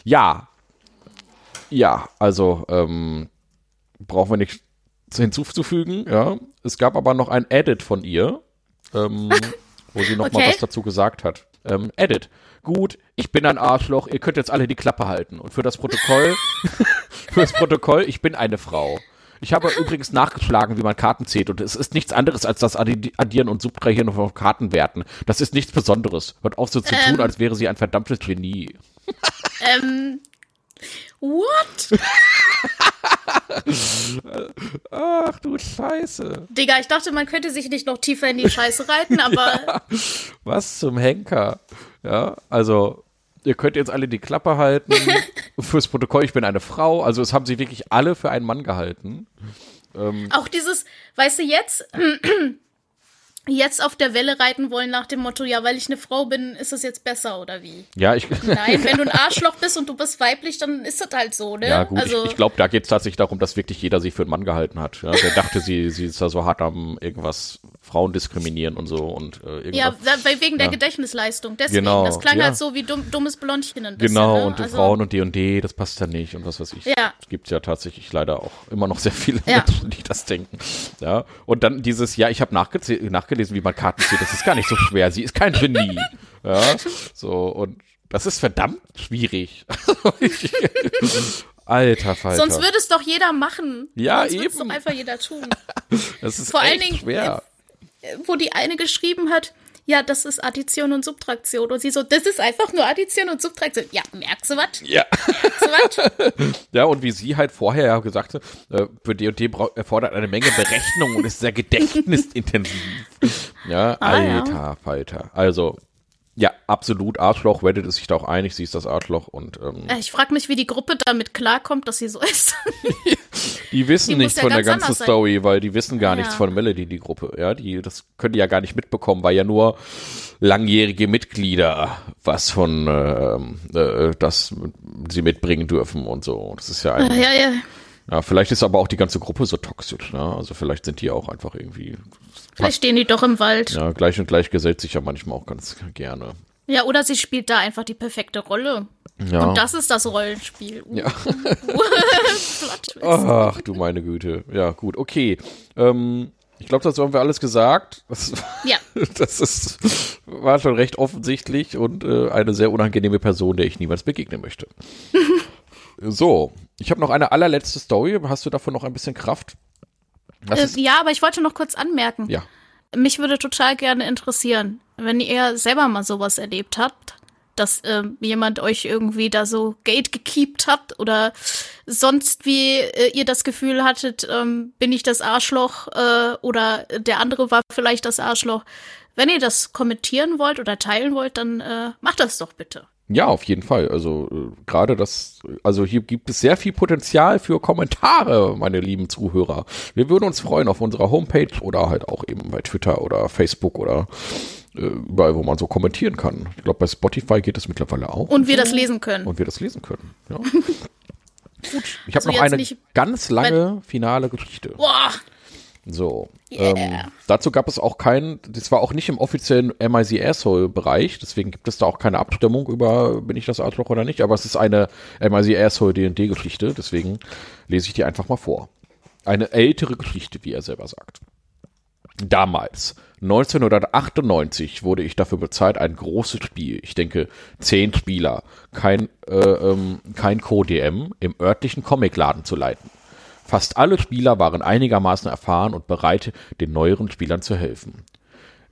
Ja. Ja, also, ähm, brauchen wir nichts hinzuzufügen, ja. Es gab aber noch ein Edit von ihr, ähm, (laughs) wo sie noch okay. was dazu gesagt hat. Ähm, Edit gut, ich bin ein Arschloch, ihr könnt jetzt alle die Klappe halten. Und für das Protokoll, (laughs) für das Protokoll, ich bin eine Frau. Ich habe übrigens nachgeschlagen, wie man Karten zählt und es ist nichts anderes als das Addieren und Subtrahieren von Kartenwerten. Das ist nichts Besonderes. Hört auf so zu ähm, tun, als wäre sie ein verdammtes Genie. Ähm, what? (laughs) Ach du Scheiße. Digga, ich dachte, man könnte sich nicht noch tiefer in die Scheiße reiten, (laughs) aber. Ja, was zum Henker? Ja, also ihr könnt jetzt alle die Klappe halten. (laughs) Fürs Protokoll, ich bin eine Frau. Also es haben sie wirklich alle für einen Mann gehalten. Ähm, Auch dieses, weißt du, jetzt jetzt auf der Welle reiten wollen nach dem Motto, ja, weil ich eine Frau bin, ist es jetzt besser oder wie? Ja, ich. Nein, wenn du ein (laughs) Arschloch bist und du bist weiblich, dann ist das halt so, ne? Ja, gut, also, ich, ich glaube, da geht es tatsächlich darum, dass wirklich jeder sie für einen Mann gehalten hat. Ja? Der dachte, sie, sie ist da so hart am irgendwas Frauen diskriminieren und so und äh, irgendwas. Ja, weil wegen der Gedächtnisleistung. Deswegen, genau, das klang ja. halt so wie dumm, dummes Blondchen ein bisschen, Genau, ne? und also, Frauen und D und D, das passt ja nicht und was weiß ich. Ja. Es gibt ja tatsächlich leider auch immer noch sehr viele ja. Menschen, die das denken. Ja, und dann dieses, ja, ich habe nachgelesen, wie man Karten zählt, das ist gar nicht so schwer, sie ist kein Genie. Ja, so, und das ist verdammt schwierig. (laughs) Alter Falter. Sonst würde es doch jeder machen. Ja, Sonst eben. Sonst doch einfach jeder tun. (laughs) Das ist Vor echt allen Dingen, schwer. Äh, wo die eine geschrieben hat, ja, das ist Addition und Subtraktion. Und sie so, das ist einfach nur Addition und Subtraktion. Ja, merkst du was? Ja. Merkst du was? (laughs) ja, und wie sie halt vorher ja gesagt hat, äh, für D&D erfordert eine Menge Berechnung und ist sehr gedächtnisintensiv. (laughs) Ja, ah, alter ja. Falter. Also, ja, absolut Arschloch. Reddit ist sich da auch einig, sie ist das Arschloch und ähm, äh, Ich frage mich, wie die Gruppe damit klarkommt, dass sie so ist. (laughs) die wissen die nichts ja von der ganzen Story, weil die wissen gar ja. nichts von Melody, die Gruppe. Ja, die, das können die ja gar nicht mitbekommen, weil ja nur langjährige Mitglieder was von ähm, äh, das sie mitbringen dürfen und so. Das ist ja ein, ja, ja. Ja, vielleicht ist aber auch die ganze Gruppe so toxisch, ne? Also vielleicht sind die auch einfach irgendwie. Vielleicht stehen die doch im Wald. Ja, gleich und gleich gesellt sich ja manchmal auch ganz gerne. Ja, oder sie spielt da einfach die perfekte Rolle. Ja. Und das ist das Rollenspiel. Uh. Ja. (laughs) (laughs) Ach, du meine Güte. Ja, gut, okay. Ähm, ich glaube, das haben wir alles gesagt. Das, (laughs) ja. Das ist, war schon recht offensichtlich und äh, eine sehr unangenehme Person, der ich niemals begegnen möchte. so, ich habe noch eine allerletzte Story. Hast du davon noch ein bisschen Kraft? Äh, ja, aber ich wollte noch kurz anmerken. Ja. Mich würde total gerne interessieren, wenn ihr selber mal sowas erlebt habt, dass äh, jemand euch irgendwie da so Gate gekeept hat oder sonst wie äh, ihr das Gefühl hattet, ähm, bin ich das Arschloch äh, oder der andere war vielleicht das Arschloch. Wenn ihr das kommentieren wollt oder teilen wollt, dann äh, macht das doch bitte. Ja, auf jeden Fall. Also äh, gerade das, also hier gibt es sehr viel Potenzial für Kommentare, meine lieben Zuhörer. Wir würden uns freuen auf unserer Homepage oder halt auch eben bei Twitter oder Facebook oder überall, wo man so kommentieren kann. Ich glaube, bei Spotify geht es mittlerweile auch. Und wir das lesen können. Und wir das lesen können. Ja. (laughs) Gut. Ich habe also noch eine ganz lange finale Geschichte. Boah, so. Yeah. Ähm, dazu gab es auch keinen, das war auch nicht im offiziellen MIC Asshole-Bereich, deswegen gibt es da auch keine Abstimmung über, bin ich das Arschloch oder nicht, aber es ist eine MIC Asshole D&D-Geschichte, deswegen lese ich die einfach mal vor. Eine ältere Geschichte, wie er selber sagt. Damals, 1998, wurde ich dafür bezahlt, ein großes Spiel, ich denke zehn Spieler, kein, äh, ähm, kein Co-DM, im örtlichen Comicladen zu leiten. Fast alle Spieler waren einigermaßen erfahren und bereit, den neueren Spielern zu helfen.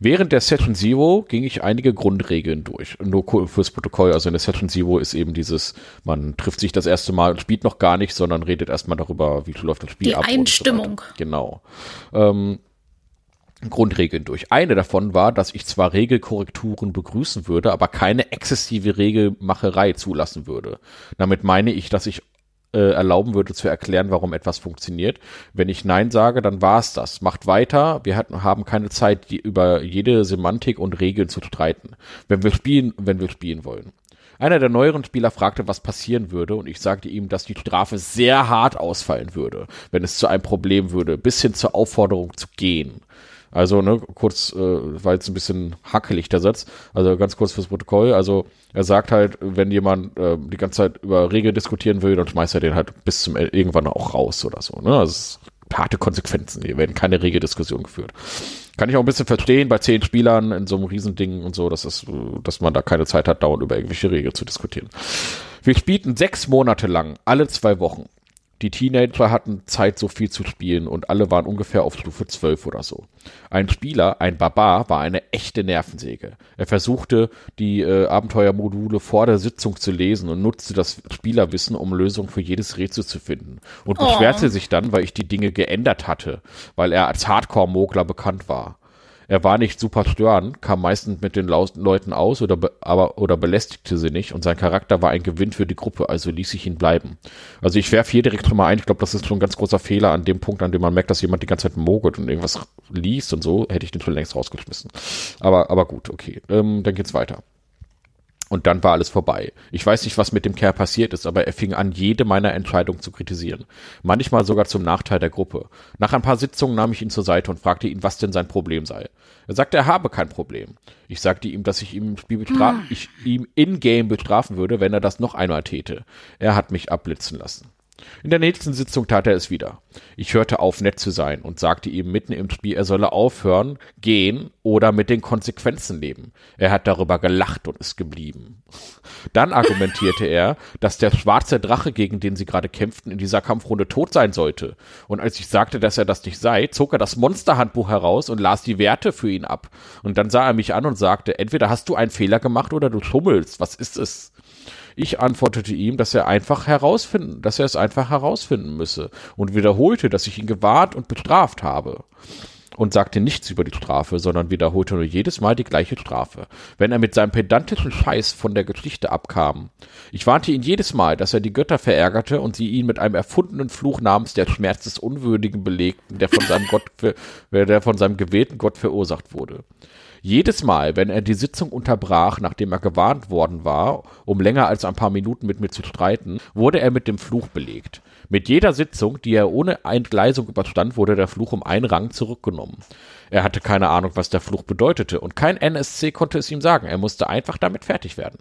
Während der Session Zero ging ich einige Grundregeln durch. Nur fürs Protokoll, also in der Session Zero ist eben dieses, man trifft sich das erste Mal und spielt noch gar nicht, sondern redet erstmal darüber, wie läuft das Spiel Die ab. Die Einstimmung. So genau. Ähm, Grundregeln durch. Eine davon war, dass ich zwar Regelkorrekturen begrüßen würde, aber keine exzessive Regelmacherei zulassen würde. Damit meine ich, dass ich äh, erlauben würde zu erklären, warum etwas funktioniert. Wenn ich Nein sage, dann war es das. Macht weiter. Wir hatten, haben keine Zeit, die, über jede Semantik und Regeln zu streiten. Wenn wir spielen, wenn wir spielen wollen. Einer der neueren Spieler fragte, was passieren würde, und ich sagte ihm, dass die Strafe sehr hart ausfallen würde, wenn es zu einem Problem würde, bis hin zur Aufforderung zu gehen. Also, ne, kurz, äh, war jetzt ein bisschen hackelig der Satz, also ganz kurz fürs Protokoll. Also, er sagt halt, wenn jemand äh, die ganze Zeit über Regeln diskutieren will, dann schmeißt er den halt bis zum irgendwann auch raus oder so. Ne? Also, harte Konsequenzen. Hier werden keine Regeldiskussion geführt. Kann ich auch ein bisschen verstehen bei zehn Spielern in so einem Riesending und so, dass, es, dass man da keine Zeit hat, dauernd über irgendwelche Regeln zu diskutieren. Wir spielten sechs Monate lang, alle zwei Wochen. Die Teenager hatten Zeit, so viel zu spielen und alle waren ungefähr auf Stufe 12 oder so. Ein Spieler, ein Barbar, war eine echte Nervensäge. Er versuchte, die äh, Abenteuermodule vor der Sitzung zu lesen und nutzte das Spielerwissen, um Lösungen für jedes Rätsel zu finden. Und oh. beschwerte sich dann, weil ich die Dinge geändert hatte, weil er als Hardcore-Mogler bekannt war. Er war nicht super störend, kam meistens mit den Leuten aus oder, be aber, oder belästigte sie nicht und sein Charakter war ein Gewinn für die Gruppe, also ließ ich ihn bleiben. Also ich werfe hier direkt schon mal ein, ich glaube, das ist schon ein ganz großer Fehler an dem Punkt, an dem man merkt, dass jemand die ganze Zeit mogelt und irgendwas liest und so, hätte ich den schon längst rausgeschmissen. Aber, aber gut, okay. Ähm, dann geht's weiter. Und dann war alles vorbei. Ich weiß nicht, was mit dem Kerl passiert ist, aber er fing an, jede meiner Entscheidungen zu kritisieren. Manchmal sogar zum Nachteil der Gruppe. Nach ein paar Sitzungen nahm ich ihn zur Seite und fragte ihn, was denn sein Problem sei. Er sagte, er habe kein Problem. Ich sagte ihm, dass ich ihm im Spiel bestrafen, hm. ich ihm in-game bestrafen würde, wenn er das noch einmal täte. Er hat mich abblitzen lassen. In der nächsten Sitzung tat er es wieder. Ich hörte auf, nett zu sein und sagte ihm mitten im Spiel, er solle aufhören, gehen oder mit den Konsequenzen leben. Er hat darüber gelacht und ist geblieben. Dann argumentierte er, dass der schwarze Drache, gegen den sie gerade kämpften, in dieser Kampfrunde tot sein sollte. Und als ich sagte, dass er das nicht sei, zog er das Monsterhandbuch heraus und las die Werte für ihn ab. Und dann sah er mich an und sagte, entweder hast du einen Fehler gemacht oder du schummelst. Was ist es? Ich antwortete ihm, dass er einfach herausfinden, dass er es einfach herausfinden müsse und wiederholte, dass ich ihn gewarnt und bestraft habe und sagte nichts über die Strafe, sondern wiederholte nur jedes Mal die gleiche Strafe, wenn er mit seinem pedantischen Scheiß von der Geschichte abkam. Ich warnte ihn jedes Mal, dass er die Götter verärgerte und sie ihn mit einem erfundenen Fluch namens der Schmerz des Unwürdigen belegten, der von seinem Gott, der von seinem gewählten Gott verursacht wurde. Jedes Mal, wenn er die Sitzung unterbrach, nachdem er gewarnt worden war, um länger als ein paar Minuten mit mir zu streiten, wurde er mit dem Fluch belegt. Mit jeder Sitzung, die er ohne Entgleisung überstand, wurde der Fluch um einen Rang zurückgenommen. Er hatte keine Ahnung, was der Fluch bedeutete, und kein NSC konnte es ihm sagen. Er musste einfach damit fertig werden.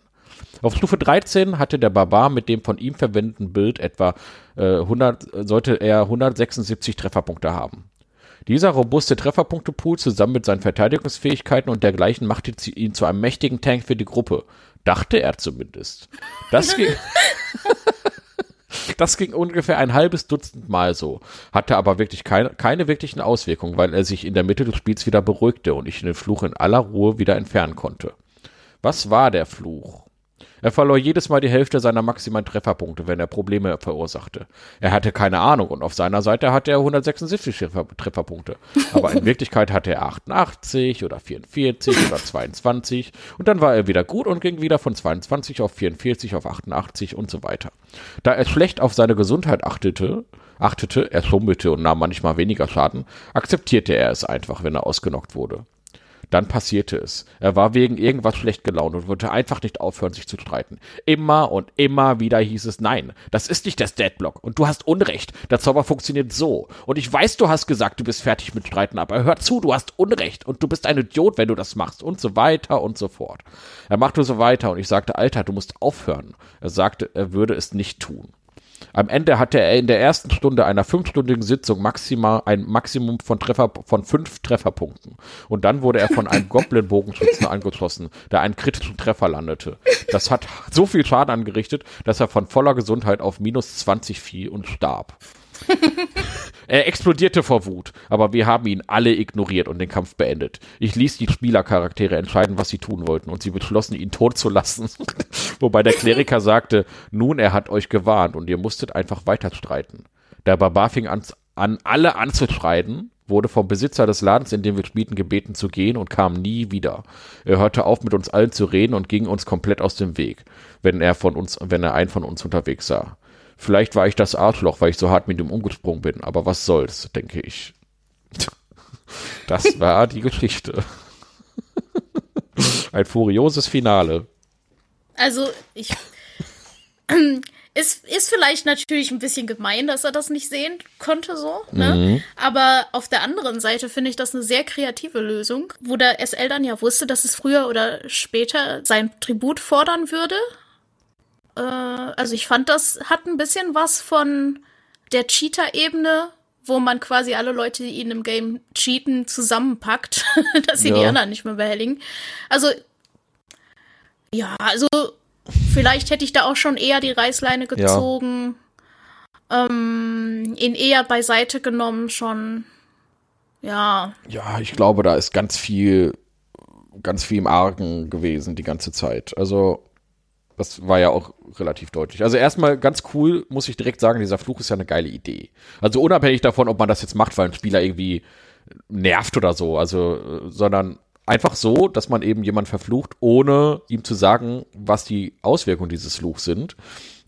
Auf Stufe 13 hatte der Barbar mit dem von ihm verwendeten Bild etwa äh, 100, sollte er 176 Trefferpunkte haben. Dieser robuste Trefferpunktepool zusammen mit seinen Verteidigungsfähigkeiten und dergleichen machte ihn zu einem mächtigen Tank für die Gruppe. Dachte er zumindest. Das ging, (laughs) das ging ungefähr ein halbes Dutzend Mal so, hatte aber wirklich keine, keine wirklichen Auswirkungen, weil er sich in der Mitte des Spiels wieder beruhigte und ich den Fluch in aller Ruhe wieder entfernen konnte. Was war der Fluch? Er verlor jedes Mal die Hälfte seiner maximalen Trefferpunkte, wenn er Probleme verursachte. Er hatte keine Ahnung und auf seiner Seite hatte er 176 Treffer Trefferpunkte. Aber in (laughs) Wirklichkeit hatte er 88 oder 44 oder 22 und dann war er wieder gut und ging wieder von 22 auf 44 auf 88 und so weiter. Da er schlecht auf seine Gesundheit achtete, achtete, er schummelte und nahm manchmal weniger Schaden, akzeptierte er es einfach, wenn er ausgenockt wurde. Dann passierte es. Er war wegen irgendwas schlecht gelaunt und wollte einfach nicht aufhören, sich zu streiten. Immer und immer wieder hieß es, nein, das ist nicht das Deadblock und du hast Unrecht. Der Zauber funktioniert so. Und ich weiß, du hast gesagt, du bist fertig mit Streiten, aber hör zu, du hast Unrecht und du bist ein Idiot, wenn du das machst und so weiter und so fort. Er machte so weiter und ich sagte, Alter, du musst aufhören. Er sagte, er würde es nicht tun. Am Ende hatte er in der ersten Stunde einer fünfstündigen Sitzung maximal ein Maximum von Treffer von fünf Trefferpunkten. Und dann wurde er von einem Goblin-Bogenschützen (laughs) angeschossen, der einen kritischen Treffer landete. Das hat so viel Schaden angerichtet, dass er von voller Gesundheit auf minus 20 fiel und starb. (laughs) er explodierte vor Wut, aber wir haben ihn alle ignoriert und den Kampf beendet. Ich ließ die Spielercharaktere entscheiden, was sie tun wollten, und sie beschlossen, ihn tot zu lassen. (laughs) Wobei der Kleriker sagte, nun, er hat euch gewarnt und ihr musstet einfach weiter streiten. Der Barbar fing an, an alle anzuschreien, wurde vom Besitzer des Ladens, in dem wir spielten, gebeten zu gehen und kam nie wieder. Er hörte auf, mit uns allen zu reden und ging uns komplett aus dem Weg, wenn er von uns, wenn er einen von uns unterwegs sah. Vielleicht war ich das Arschloch, weil ich so hart mit ihm umgesprungen bin, aber was soll's, denke ich. (laughs) Das war die Geschichte. (laughs) Ein furioses Finale. Also, ich. (clears throat) Ist, ist vielleicht natürlich ein bisschen gemein, dass er das nicht sehen konnte, so. Ne? Mhm. Aber auf der anderen Seite finde ich das eine sehr kreative Lösung, wo der SL dann ja wusste, dass es früher oder später sein Tribut fordern würde. Äh, also ich fand, das hat ein bisschen was von der Cheater-Ebene, wo man quasi alle Leute, die in einem Game cheaten, zusammenpackt, (laughs) dass sie ja. die anderen nicht mehr behelligen. Also, ja, also vielleicht hätte ich da auch schon eher die Reißleine gezogen, ja. ähm, ihn eher beiseite genommen schon. Ja. Ja, ich glaube, da ist ganz viel, ganz viel im Argen gewesen die ganze Zeit. Also, das war ja auch relativ deutlich. Also erstmal ganz cool, muss ich direkt sagen, dieser Fluch ist ja eine geile Idee. Also unabhängig davon, ob man das jetzt macht, weil ein Spieler irgendwie nervt oder so, also, äh, sondern einfach so, dass man eben jemand verflucht, ohne ihm zu sagen, was die Auswirkungen dieses Fluchs sind,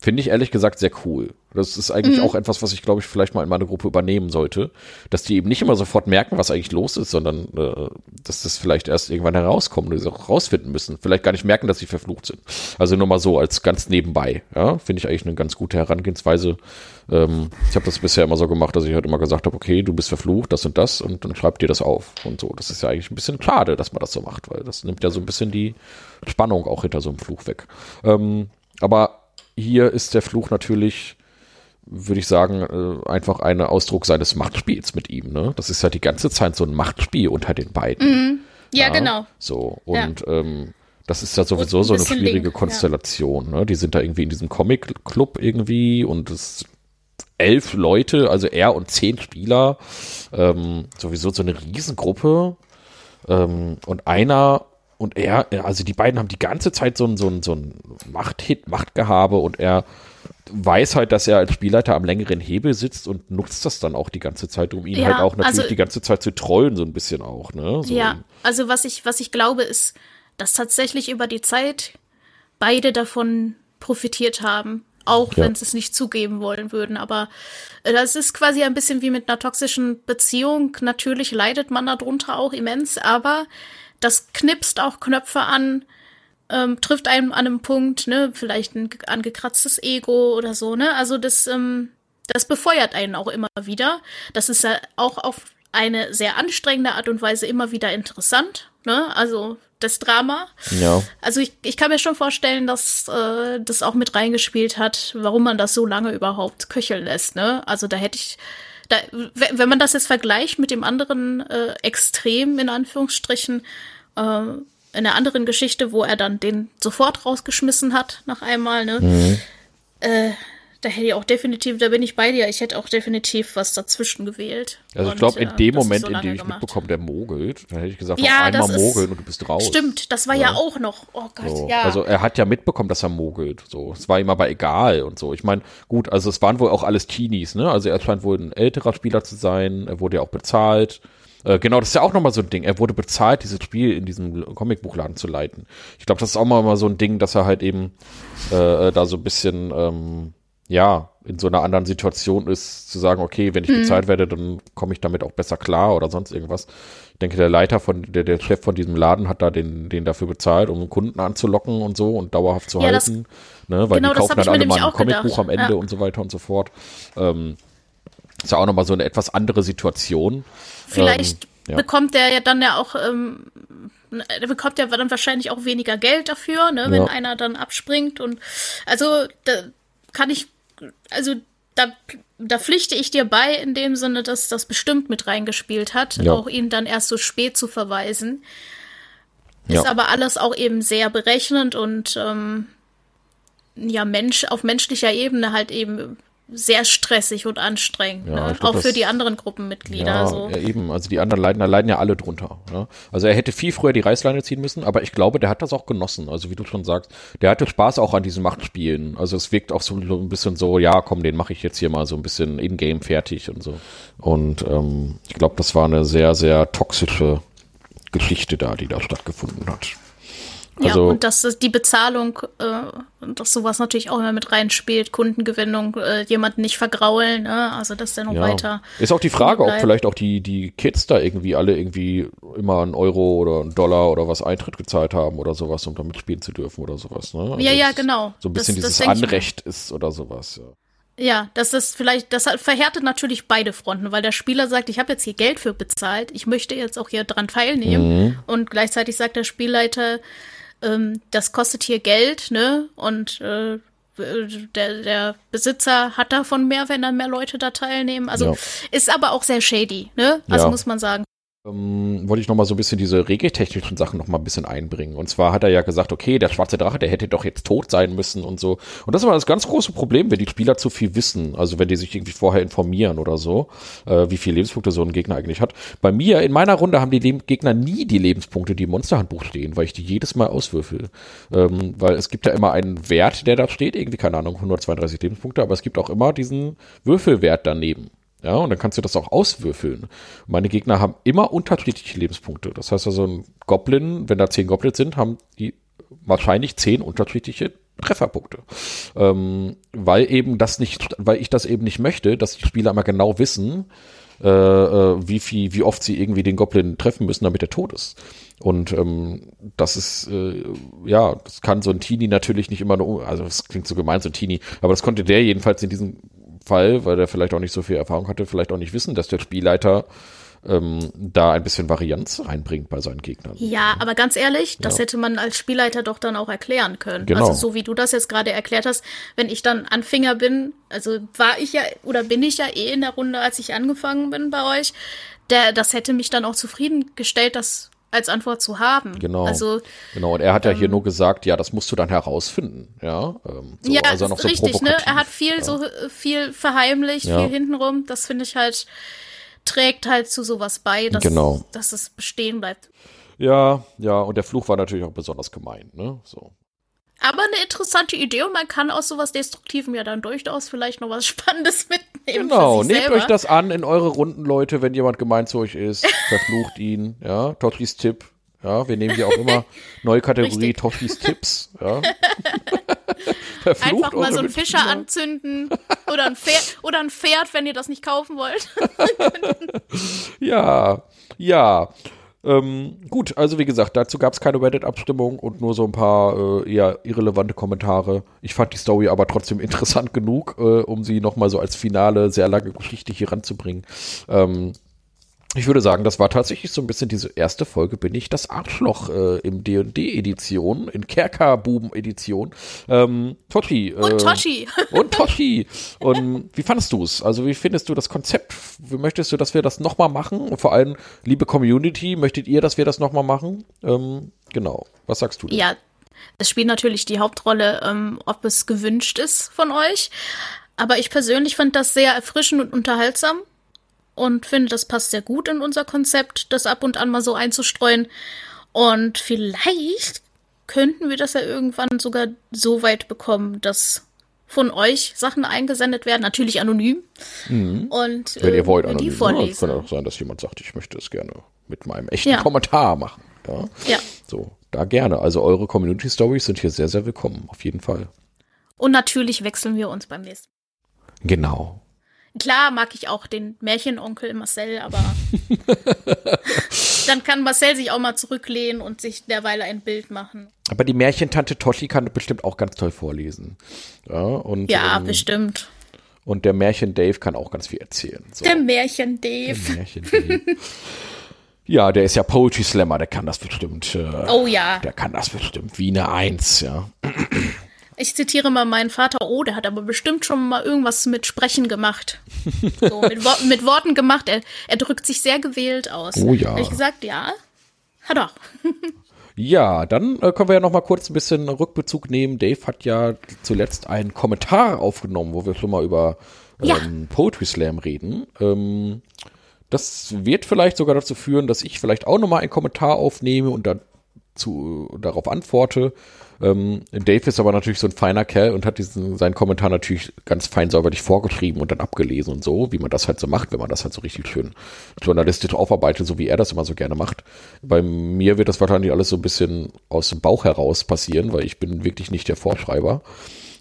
finde ich ehrlich gesagt sehr cool. Das ist eigentlich mhm. auch etwas, was ich glaube ich vielleicht mal in meine Gruppe übernehmen sollte, dass die eben nicht immer sofort merken, was eigentlich los ist, sondern äh, dass das vielleicht erst irgendwann herauskommt und sie auch rausfinden müssen. Vielleicht gar nicht merken, dass sie verflucht sind. Also nur mal so als ganz nebenbei. Ja, finde ich eigentlich eine ganz gute Herangehensweise. Ähm, ich habe das bisher immer so gemacht, dass ich halt immer gesagt habe, okay, du bist verflucht, das und das und dann schreib dir das auf und so. Das ist ja eigentlich ein bisschen schade, dass man das so macht, weil das nimmt ja so ein bisschen die Spannung auch hinter so einem Fluch weg. Ähm, aber hier ist der Fluch natürlich würde ich sagen, äh, einfach ein Ausdruck seines Machtspiels mit ihm. Ne? Das ist ja die ganze Zeit so ein Machtspiel unter den beiden. Mhm. Ja, ja, genau. So, und ja. ähm, das ist ja sowieso ein so eine schwierige Link, Konstellation. Ja. Ne? Die sind da irgendwie in diesem Comic-Club irgendwie und es elf Leute, also er und zehn Spieler, ähm, sowieso so eine Riesengruppe. Ähm, und einer und er, also die beiden haben die ganze Zeit so ein, so ein, so ein Machthit, Machtgehabe und er weiß halt, dass er als Spielleiter am längeren Hebel sitzt und nutzt das dann auch die ganze Zeit, um ihn ja, halt auch natürlich also, die ganze Zeit zu trollen, so ein bisschen auch, ne? So. Ja, also was ich, was ich glaube, ist, dass tatsächlich über die Zeit beide davon profitiert haben. Auch ja. wenn sie es nicht zugeben wollen würden. Aber äh, das ist quasi ein bisschen wie mit einer toxischen Beziehung. Natürlich leidet man darunter auch immens, aber das knipst auch Knöpfe an, ähm, trifft einem an einem Punkt, ne, vielleicht ein angekratztes Ego oder so, ne? Also das, ähm, das befeuert einen auch immer wieder. Das ist ja auch auf eine sehr anstrengende Art und Weise immer wieder interessant, ne? Also das Drama. Ja. Also ich, ich kann mir schon vorstellen, dass äh, das auch mit reingespielt hat, warum man das so lange überhaupt köcheln lässt, ne? Also da hätte ich da, wenn man das jetzt vergleicht mit dem anderen äh, Extrem, in Anführungsstrichen, äh, in einer anderen Geschichte, wo er dann den sofort rausgeschmissen hat nach einmal, ne? Mhm. Äh, da hätte ich auch definitiv, da bin ich bei dir, ich hätte auch definitiv was dazwischen gewählt. Also ich glaube, in äh, dem Moment, so in dem ich gemacht. mitbekomme, der mogelt, dann hätte ich gesagt, ja, einmal mogeln und du bist raus. Stimmt, das war ja, ja auch noch, oh Gott, so. ja. Also er hat ja mitbekommen, dass er mogelt, so. Es war ihm aber egal und so. Ich meine, gut, also es waren wohl auch alles Teenies, ne? Also er scheint wohl ein älterer Spieler zu sein, er wurde ja auch bezahlt. Äh, genau, das ist ja auch nochmal so ein Ding. Er wurde bezahlt, dieses Spiel in diesem Comicbuchladen zu leiten. Ich glaube, das ist auch mal, mal so ein Ding, dass er halt eben äh, da so ein bisschen, ähm, ja, in so einer anderen Situation ist, zu sagen, okay, wenn ich mhm. bezahlt werde, dann komme ich damit auch besser klar oder sonst irgendwas. Ich denke, der Leiter von, der, der Chef von diesem Laden hat da den, den dafür bezahlt, um Kunden anzulocken und so und dauerhaft zu ja, halten. Das, ne, weil genau, die kaufen dann alle mal ein Comicbuch am Ende ja. und so weiter und so fort. Ähm, ist ja auch nochmal so eine etwas andere Situation. Vielleicht ähm, ja. bekommt der ja dann ja auch, ähm, der bekommt ja dann wahrscheinlich auch weniger Geld dafür, ne, wenn einer dann abspringt und also da kann ich, also da, da pflichte ich dir bei in dem Sinne, dass das bestimmt mit reingespielt hat, ja. auch ihn dann erst so spät zu verweisen. Ist aber alles auch eben sehr berechnend und ähm, ja, Mensch, auf menschlicher Ebene halt eben sehr stressig und anstrengend, ja, ne? glaub, auch für die anderen Gruppenmitglieder. Ja, so. ja, eben. Also die anderen leiden, da leiden ja alle drunter. Ne? Also er hätte viel früher die Reißleine ziehen müssen, aber ich glaube, der hat das auch genossen. Also wie du schon sagst, der hatte Spaß auch an diesen Machtspielen. Also es wirkt auch so, so ein bisschen so, ja, komm, den mache ich jetzt hier mal so ein bisschen in-game fertig und so. Und ähm, ich glaube, das war eine sehr, sehr toxische Geschichte da, die da stattgefunden hat. Ja, Also- und dass das- die Bezahlung, äh, dass sowas natürlich auch immer mit reinspielt, Kundengewinnung, äh, jemanden nicht vergraulen, ne? also dass der noch weiter. Ist auch die Frage, ob bleibt. vielleicht auch die, die Kids da irgendwie alle irgendwie immer einen Euro oder einen Dollar oder was Eintritt gezahlt haben oder sowas, um damit spielen zu dürfen oder sowas. Ne? Also Ja, ja, das genau. So ein bisschen Das- das dieses mir. Anrecht ist oder sowas. Ja. Ja, dass das vielleicht, das verhärtet natürlich beide Fronten, weil der Spieler sagt, ich habe jetzt hier Geld für bezahlt, ich möchte jetzt auch hier dran teilnehmen. Mhm. Und gleichzeitig sagt der Spielleiter, ähm, das kostet hier Geld, ne? Und äh, der, der Besitzer hat davon mehr, wenn dann mehr Leute da teilnehmen. Also Ja. ist aber auch sehr shady, ne? Also Ja. muss man sagen. Ähm, wollte ich noch mal so ein bisschen diese regeltechnischen Sachen noch mal ein bisschen einbringen. Und zwar hat er ja gesagt, okay, der schwarze Drache, der hätte doch jetzt tot sein müssen und so. Und das ist aber das ganz große Problem, wenn die Spieler zu viel wissen. Also wenn die sich irgendwie vorher informieren oder so, äh, wie viele Lebenspunkte so ein Gegner eigentlich hat. Bei mir, in meiner Runde, haben die Leb Gegner nie die Lebenspunkte, die im Monsterhandbuch stehen, weil ich die jedes Mal auswürfel. Ähm, weil es gibt ja immer einen Wert, der da steht, irgendwie, keine Ahnung, 132 Lebenspunkte, aber es gibt auch immer diesen Würfelwert daneben. Ja, und dann kannst du das auch auswürfeln. Meine Gegner haben immer unterschiedliche Lebenspunkte. Das heißt also, ein Goblin, wenn da zehn Goblins sind, haben die wahrscheinlich zehn unterschiedliche Trefferpunkte. Ähm, weil eben das nicht, weil ich das eben nicht möchte, dass die Spieler immer genau wissen, äh, äh, wie viel, wie oft sie irgendwie den Goblin treffen müssen, damit er tot ist. Und ähm, das ist, äh, ja, das kann so ein Teenie natürlich nicht immer nur, also das klingt so gemein, so ein Teenie, aber das konnte der jedenfalls in diesem Fall, weil der vielleicht auch nicht so viel Erfahrung hatte, vielleicht auch nicht wissen, dass der Spielleiter ähm, da ein bisschen Varianz reinbringt bei seinen Gegnern. Ja, aber ganz ehrlich, das Ja. hätte man als Spielleiter doch dann auch erklären können. Genau. Also so wie du das jetzt gerade erklärt hast, wenn ich dann Anfänger bin, also war ich ja oder bin ich ja eh in der Runde, als ich angefangen bin bei euch, der, das hätte mich dann auch zufriedengestellt, das als Antwort zu haben. Genau. Also Genau, und er hat ja hier nur gesagt, ja, das musst du dann herausfinden, ja. Ähm, so, ja, also ist noch so richtig, ne? Er hat viel so äh, viel verheimlicht, Ja. viel hintenrum. Das finde ich halt trägt halt zu sowas bei, dass, Genau. dass es bestehen bleibt. Ja, ja, und der Fluch war natürlich auch besonders gemein, ne? So. Aber eine interessante Idee und man kann aus sowas Destruktivem ja dann durchaus vielleicht noch was (laughs) Spannendes mitnehmen. (laughs) Genau, nehmt selber. euch das an in eure Runden, Leute, wenn jemand gemein zu euch ist, (laughs) verflucht ihn, ja. Tottris Tipp, ja, wir nehmen hier auch immer (laughs) neue Kategorie. Tottris Tipps, ja. Verflucht Einfach mal so einen Fischer Mitspieler. anzünden oder ein Pferd oder ein Pferd, wenn ihr das nicht kaufen wollt. Ja, ja. Ähm, gut, also wie gesagt, dazu gab es keine Reddit-Abstimmung und nur so ein paar äh, eher irrelevante Kommentare. Ich fand die Story aber trotzdem (laughs) interessant genug, äh, um sie nochmal so als finale, sehr lange Geschichte hier ranzubringen. Ähm, ich würde sagen, das war tatsächlich so ein bisschen diese erste Folge, bin ich das Arschloch äh, im D&D-Edition, in Kerkerbuben-Edition. Ähm, Totti. Äh, Und Toshi. (laughs) und Toshi. Und wie fandest du es? Also wie findest du das Konzept? Wie möchtest du, dass wir das nochmal machen? Und vor allem, liebe Community, möchtet ihr, dass wir das nochmal machen? Ähm, genau. Was sagst du? denn? Ja, es spielt natürlich die Hauptrolle, ähm, ob es gewünscht ist von euch. Aber ich persönlich fand das sehr erfrischend und unterhaltsam und finde, das passt sehr gut in unser Konzept, das ab und an mal so einzustreuen. Und vielleicht könnten wir das ja irgendwann sogar so weit bekommen, dass von euch Sachen eingesendet werden, natürlich anonym. Und Wenn äh, ihr wollt, wir anonym. die Ja, es vorlesen. kann auch sein, dass jemand sagt, ich möchte es gerne mit meinem echten Ja. Kommentar machen. Ja. Ja. So, da gerne. Also eure Community Stories sind hier sehr, sehr willkommen. Auf jeden Fall. Und natürlich wechseln wir uns beim nächsten. Genau. Klar mag ich auch den Märchenonkel Marcel, aber (laughs) dann kann Marcel sich auch mal zurücklehnen und sich derweil ein Bild machen. Aber die Märchentante Toshi kann bestimmt auch ganz toll vorlesen. Ja, und, Ja, ähm, bestimmt. und der Märchen Dave kann auch ganz viel erzählen. So. Der Märchen Dave. Märchen Dave. ja, der ist ja Poetry Slammer, der kann das bestimmt. Äh, Oh ja. Der kann das bestimmt wie eine Eins, ja. Ich zitiere mal meinen Vater, oh, der hat aber bestimmt schon mal irgendwas mit Sprechen gemacht. So, (laughs) mit, Wor mit Worten gemacht. Er, er drückt sich sehr gewählt aus. Oh ja. Hab ich gesagt, ja. Hat er. (laughs) Ja, dann äh, können wir ja noch mal kurz ein bisschen Rückbezug nehmen. Dave hat ja zuletzt einen Kommentar aufgenommen, wo wir schon mal über ähm, Ja. Poetry Slam reden. Ähm, das wird vielleicht sogar dazu führen, dass ich vielleicht auch noch mal einen Kommentar aufnehme und dann zu, darauf antworte. Ähm, Dave ist aber natürlich so ein feiner Kerl und hat diesen, seinen Kommentar natürlich ganz fein säuberlich vorgeschrieben und dann abgelesen und so, wie man das halt so macht, wenn man das halt so richtig schön journalistisch aufarbeitet, so wie er das immer so gerne macht. Bei mir wird das wahrscheinlich alles so ein bisschen aus dem Bauch heraus passieren, weil ich bin wirklich nicht der Vorschreiber.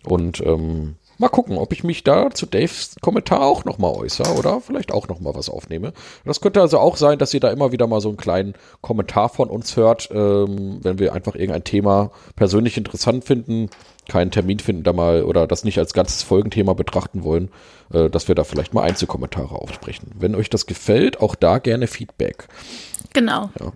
Und ähm, Mal gucken, ob ich mich da zu Daves Kommentar auch nochmal äußere oder vielleicht auch nochmal was aufnehme. Das könnte also auch sein, dass ihr da immer wieder mal so einen kleinen Kommentar von uns hört, ähm, wenn wir einfach irgendein Thema persönlich interessant finden, keinen Termin finden da mal oder das nicht als ganzes Folgenthema betrachten wollen, äh, dass wir da vielleicht mal Einzelkommentare aufsprechen. Wenn euch das gefällt, auch da gerne Feedback. Genau. Ja.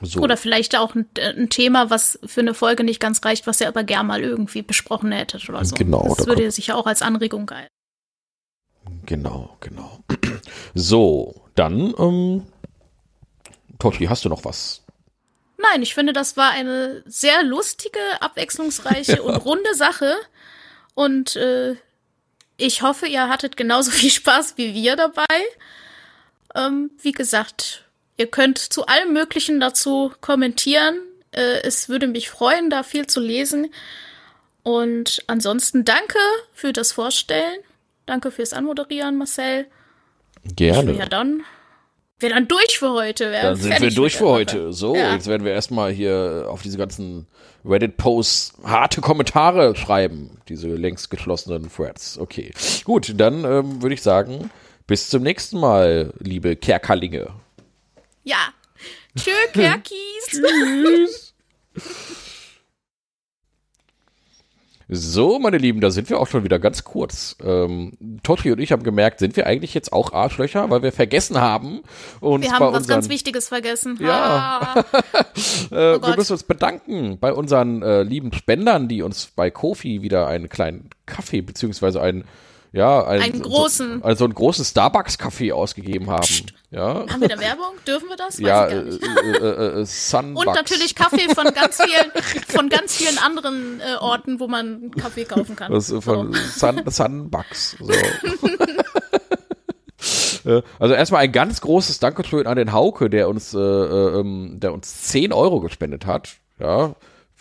So. Oder vielleicht auch ein, ein, Thema, was für eine Folge nicht ganz reicht, was ihr aber gern mal irgendwie besprochen hättet oder so. Genau. Das da würde sicher auch als Anregung geil. Genau, genau. (clears throat) So, dann, ähm, Totti, hast du noch was? Nein, ich finde, das war eine sehr lustige, abwechslungsreiche (laughs) und runde Sache. Und äh, ich hoffe, ihr hattet genauso (laughs) viel Spaß wie wir dabei. Ähm, wie gesagt, Ihr könnt zu allem Möglichen dazu kommentieren. Äh, es würde mich freuen, da viel zu lesen. Und ansonsten danke für das Vorstellen. Danke fürs Anmoderieren, Marcel. Gerne. Ja, dann wir dann durch für heute. Dann sind wir durch für heute. So, ja. jetzt werden wir erstmal hier auf diese ganzen Reddit-Posts harte Kommentare schreiben. Diese längst geschlossenen Threads. Okay. Gut, dann ähm, würde ich sagen, bis zum nächsten Mal, liebe Kerkerlinge. Ja. Tschö, (laughs) Kerkis. Tschüss. So, meine Lieben, da sind wir auch schon wieder ganz kurz. Ähm, Totri und ich haben gemerkt, sind wir eigentlich jetzt auch Arschlöcher, weil wir vergessen haben. Uns wir haben was unseren, ganz Wichtiges vergessen. Ja. (laughs) Äh, oh wir müssen uns bedanken bei unseren äh, lieben Spendern, die uns bei Kofi wieder einen kleinen Kaffee beziehungsweise einen ja, ein, einen großen. So, also einen großen Starbucks-Kaffee ausgegeben haben. Psst. Ja. Haben wir da Werbung? Dürfen wir das? Weiß ja, äh, äh, äh, Sunbucks. Und natürlich Kaffee von ganz vielen, von ganz vielen anderen äh, Orten, wo man Kaffee kaufen kann. Das von so. Sun, Sunbucks. So. (laughs) Äh, also erstmal ein ganz großes Dankeschön an den Hauke, der uns, äh, äh, ähm, der uns 10 Euro gespendet hat. Ja,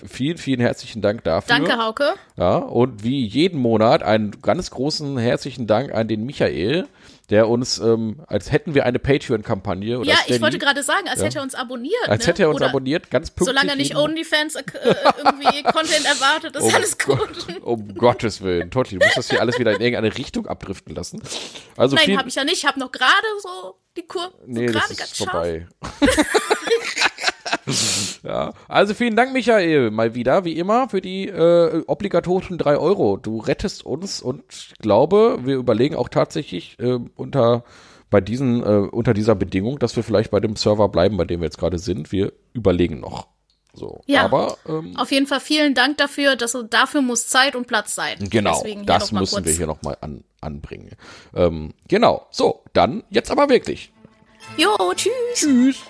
Vielen, vielen herzlichen Dank dafür. Danke, Hauke. Ja, und wie jeden Monat einen ganz großen herzlichen Dank an den Michael, der uns, ähm, als hätten wir eine Patreon-Kampagne. Ja, ich wollte gerade sagen, als ja. hätte er uns abonniert. Als ne? hätte er uns oder abonniert, ganz pünktlich. Solange er nicht OnlyFans äh, irgendwie (laughs) Content erwartet, ist um, alles gut. Um Gottes Willen. Totti, du musst das hier alles wieder in irgendeine Richtung abdriften lassen. Also Nein, habe ich ja nicht. Ich habe noch gerade so die Kurve. So nee, das ist vorbei. (laughs) (laughs) ja, also vielen Dank, Michael, mal wieder, wie immer, für die äh, obligatorischen drei Euro. Du rettest uns und ich glaube, wir überlegen auch tatsächlich äh, unter bei diesen äh, unter dieser Bedingung, dass wir vielleicht bei dem Server bleiben, bei dem wir jetzt gerade sind. Wir überlegen noch. So, ja, aber ähm, auf jeden Fall vielen Dank dafür, dass dafür muss Zeit und Platz sein. Genau, das müssen wir hier nochmal an, anbringen. Ähm, genau, so, dann jetzt aber wirklich. Jo, tschüss. Tschüss.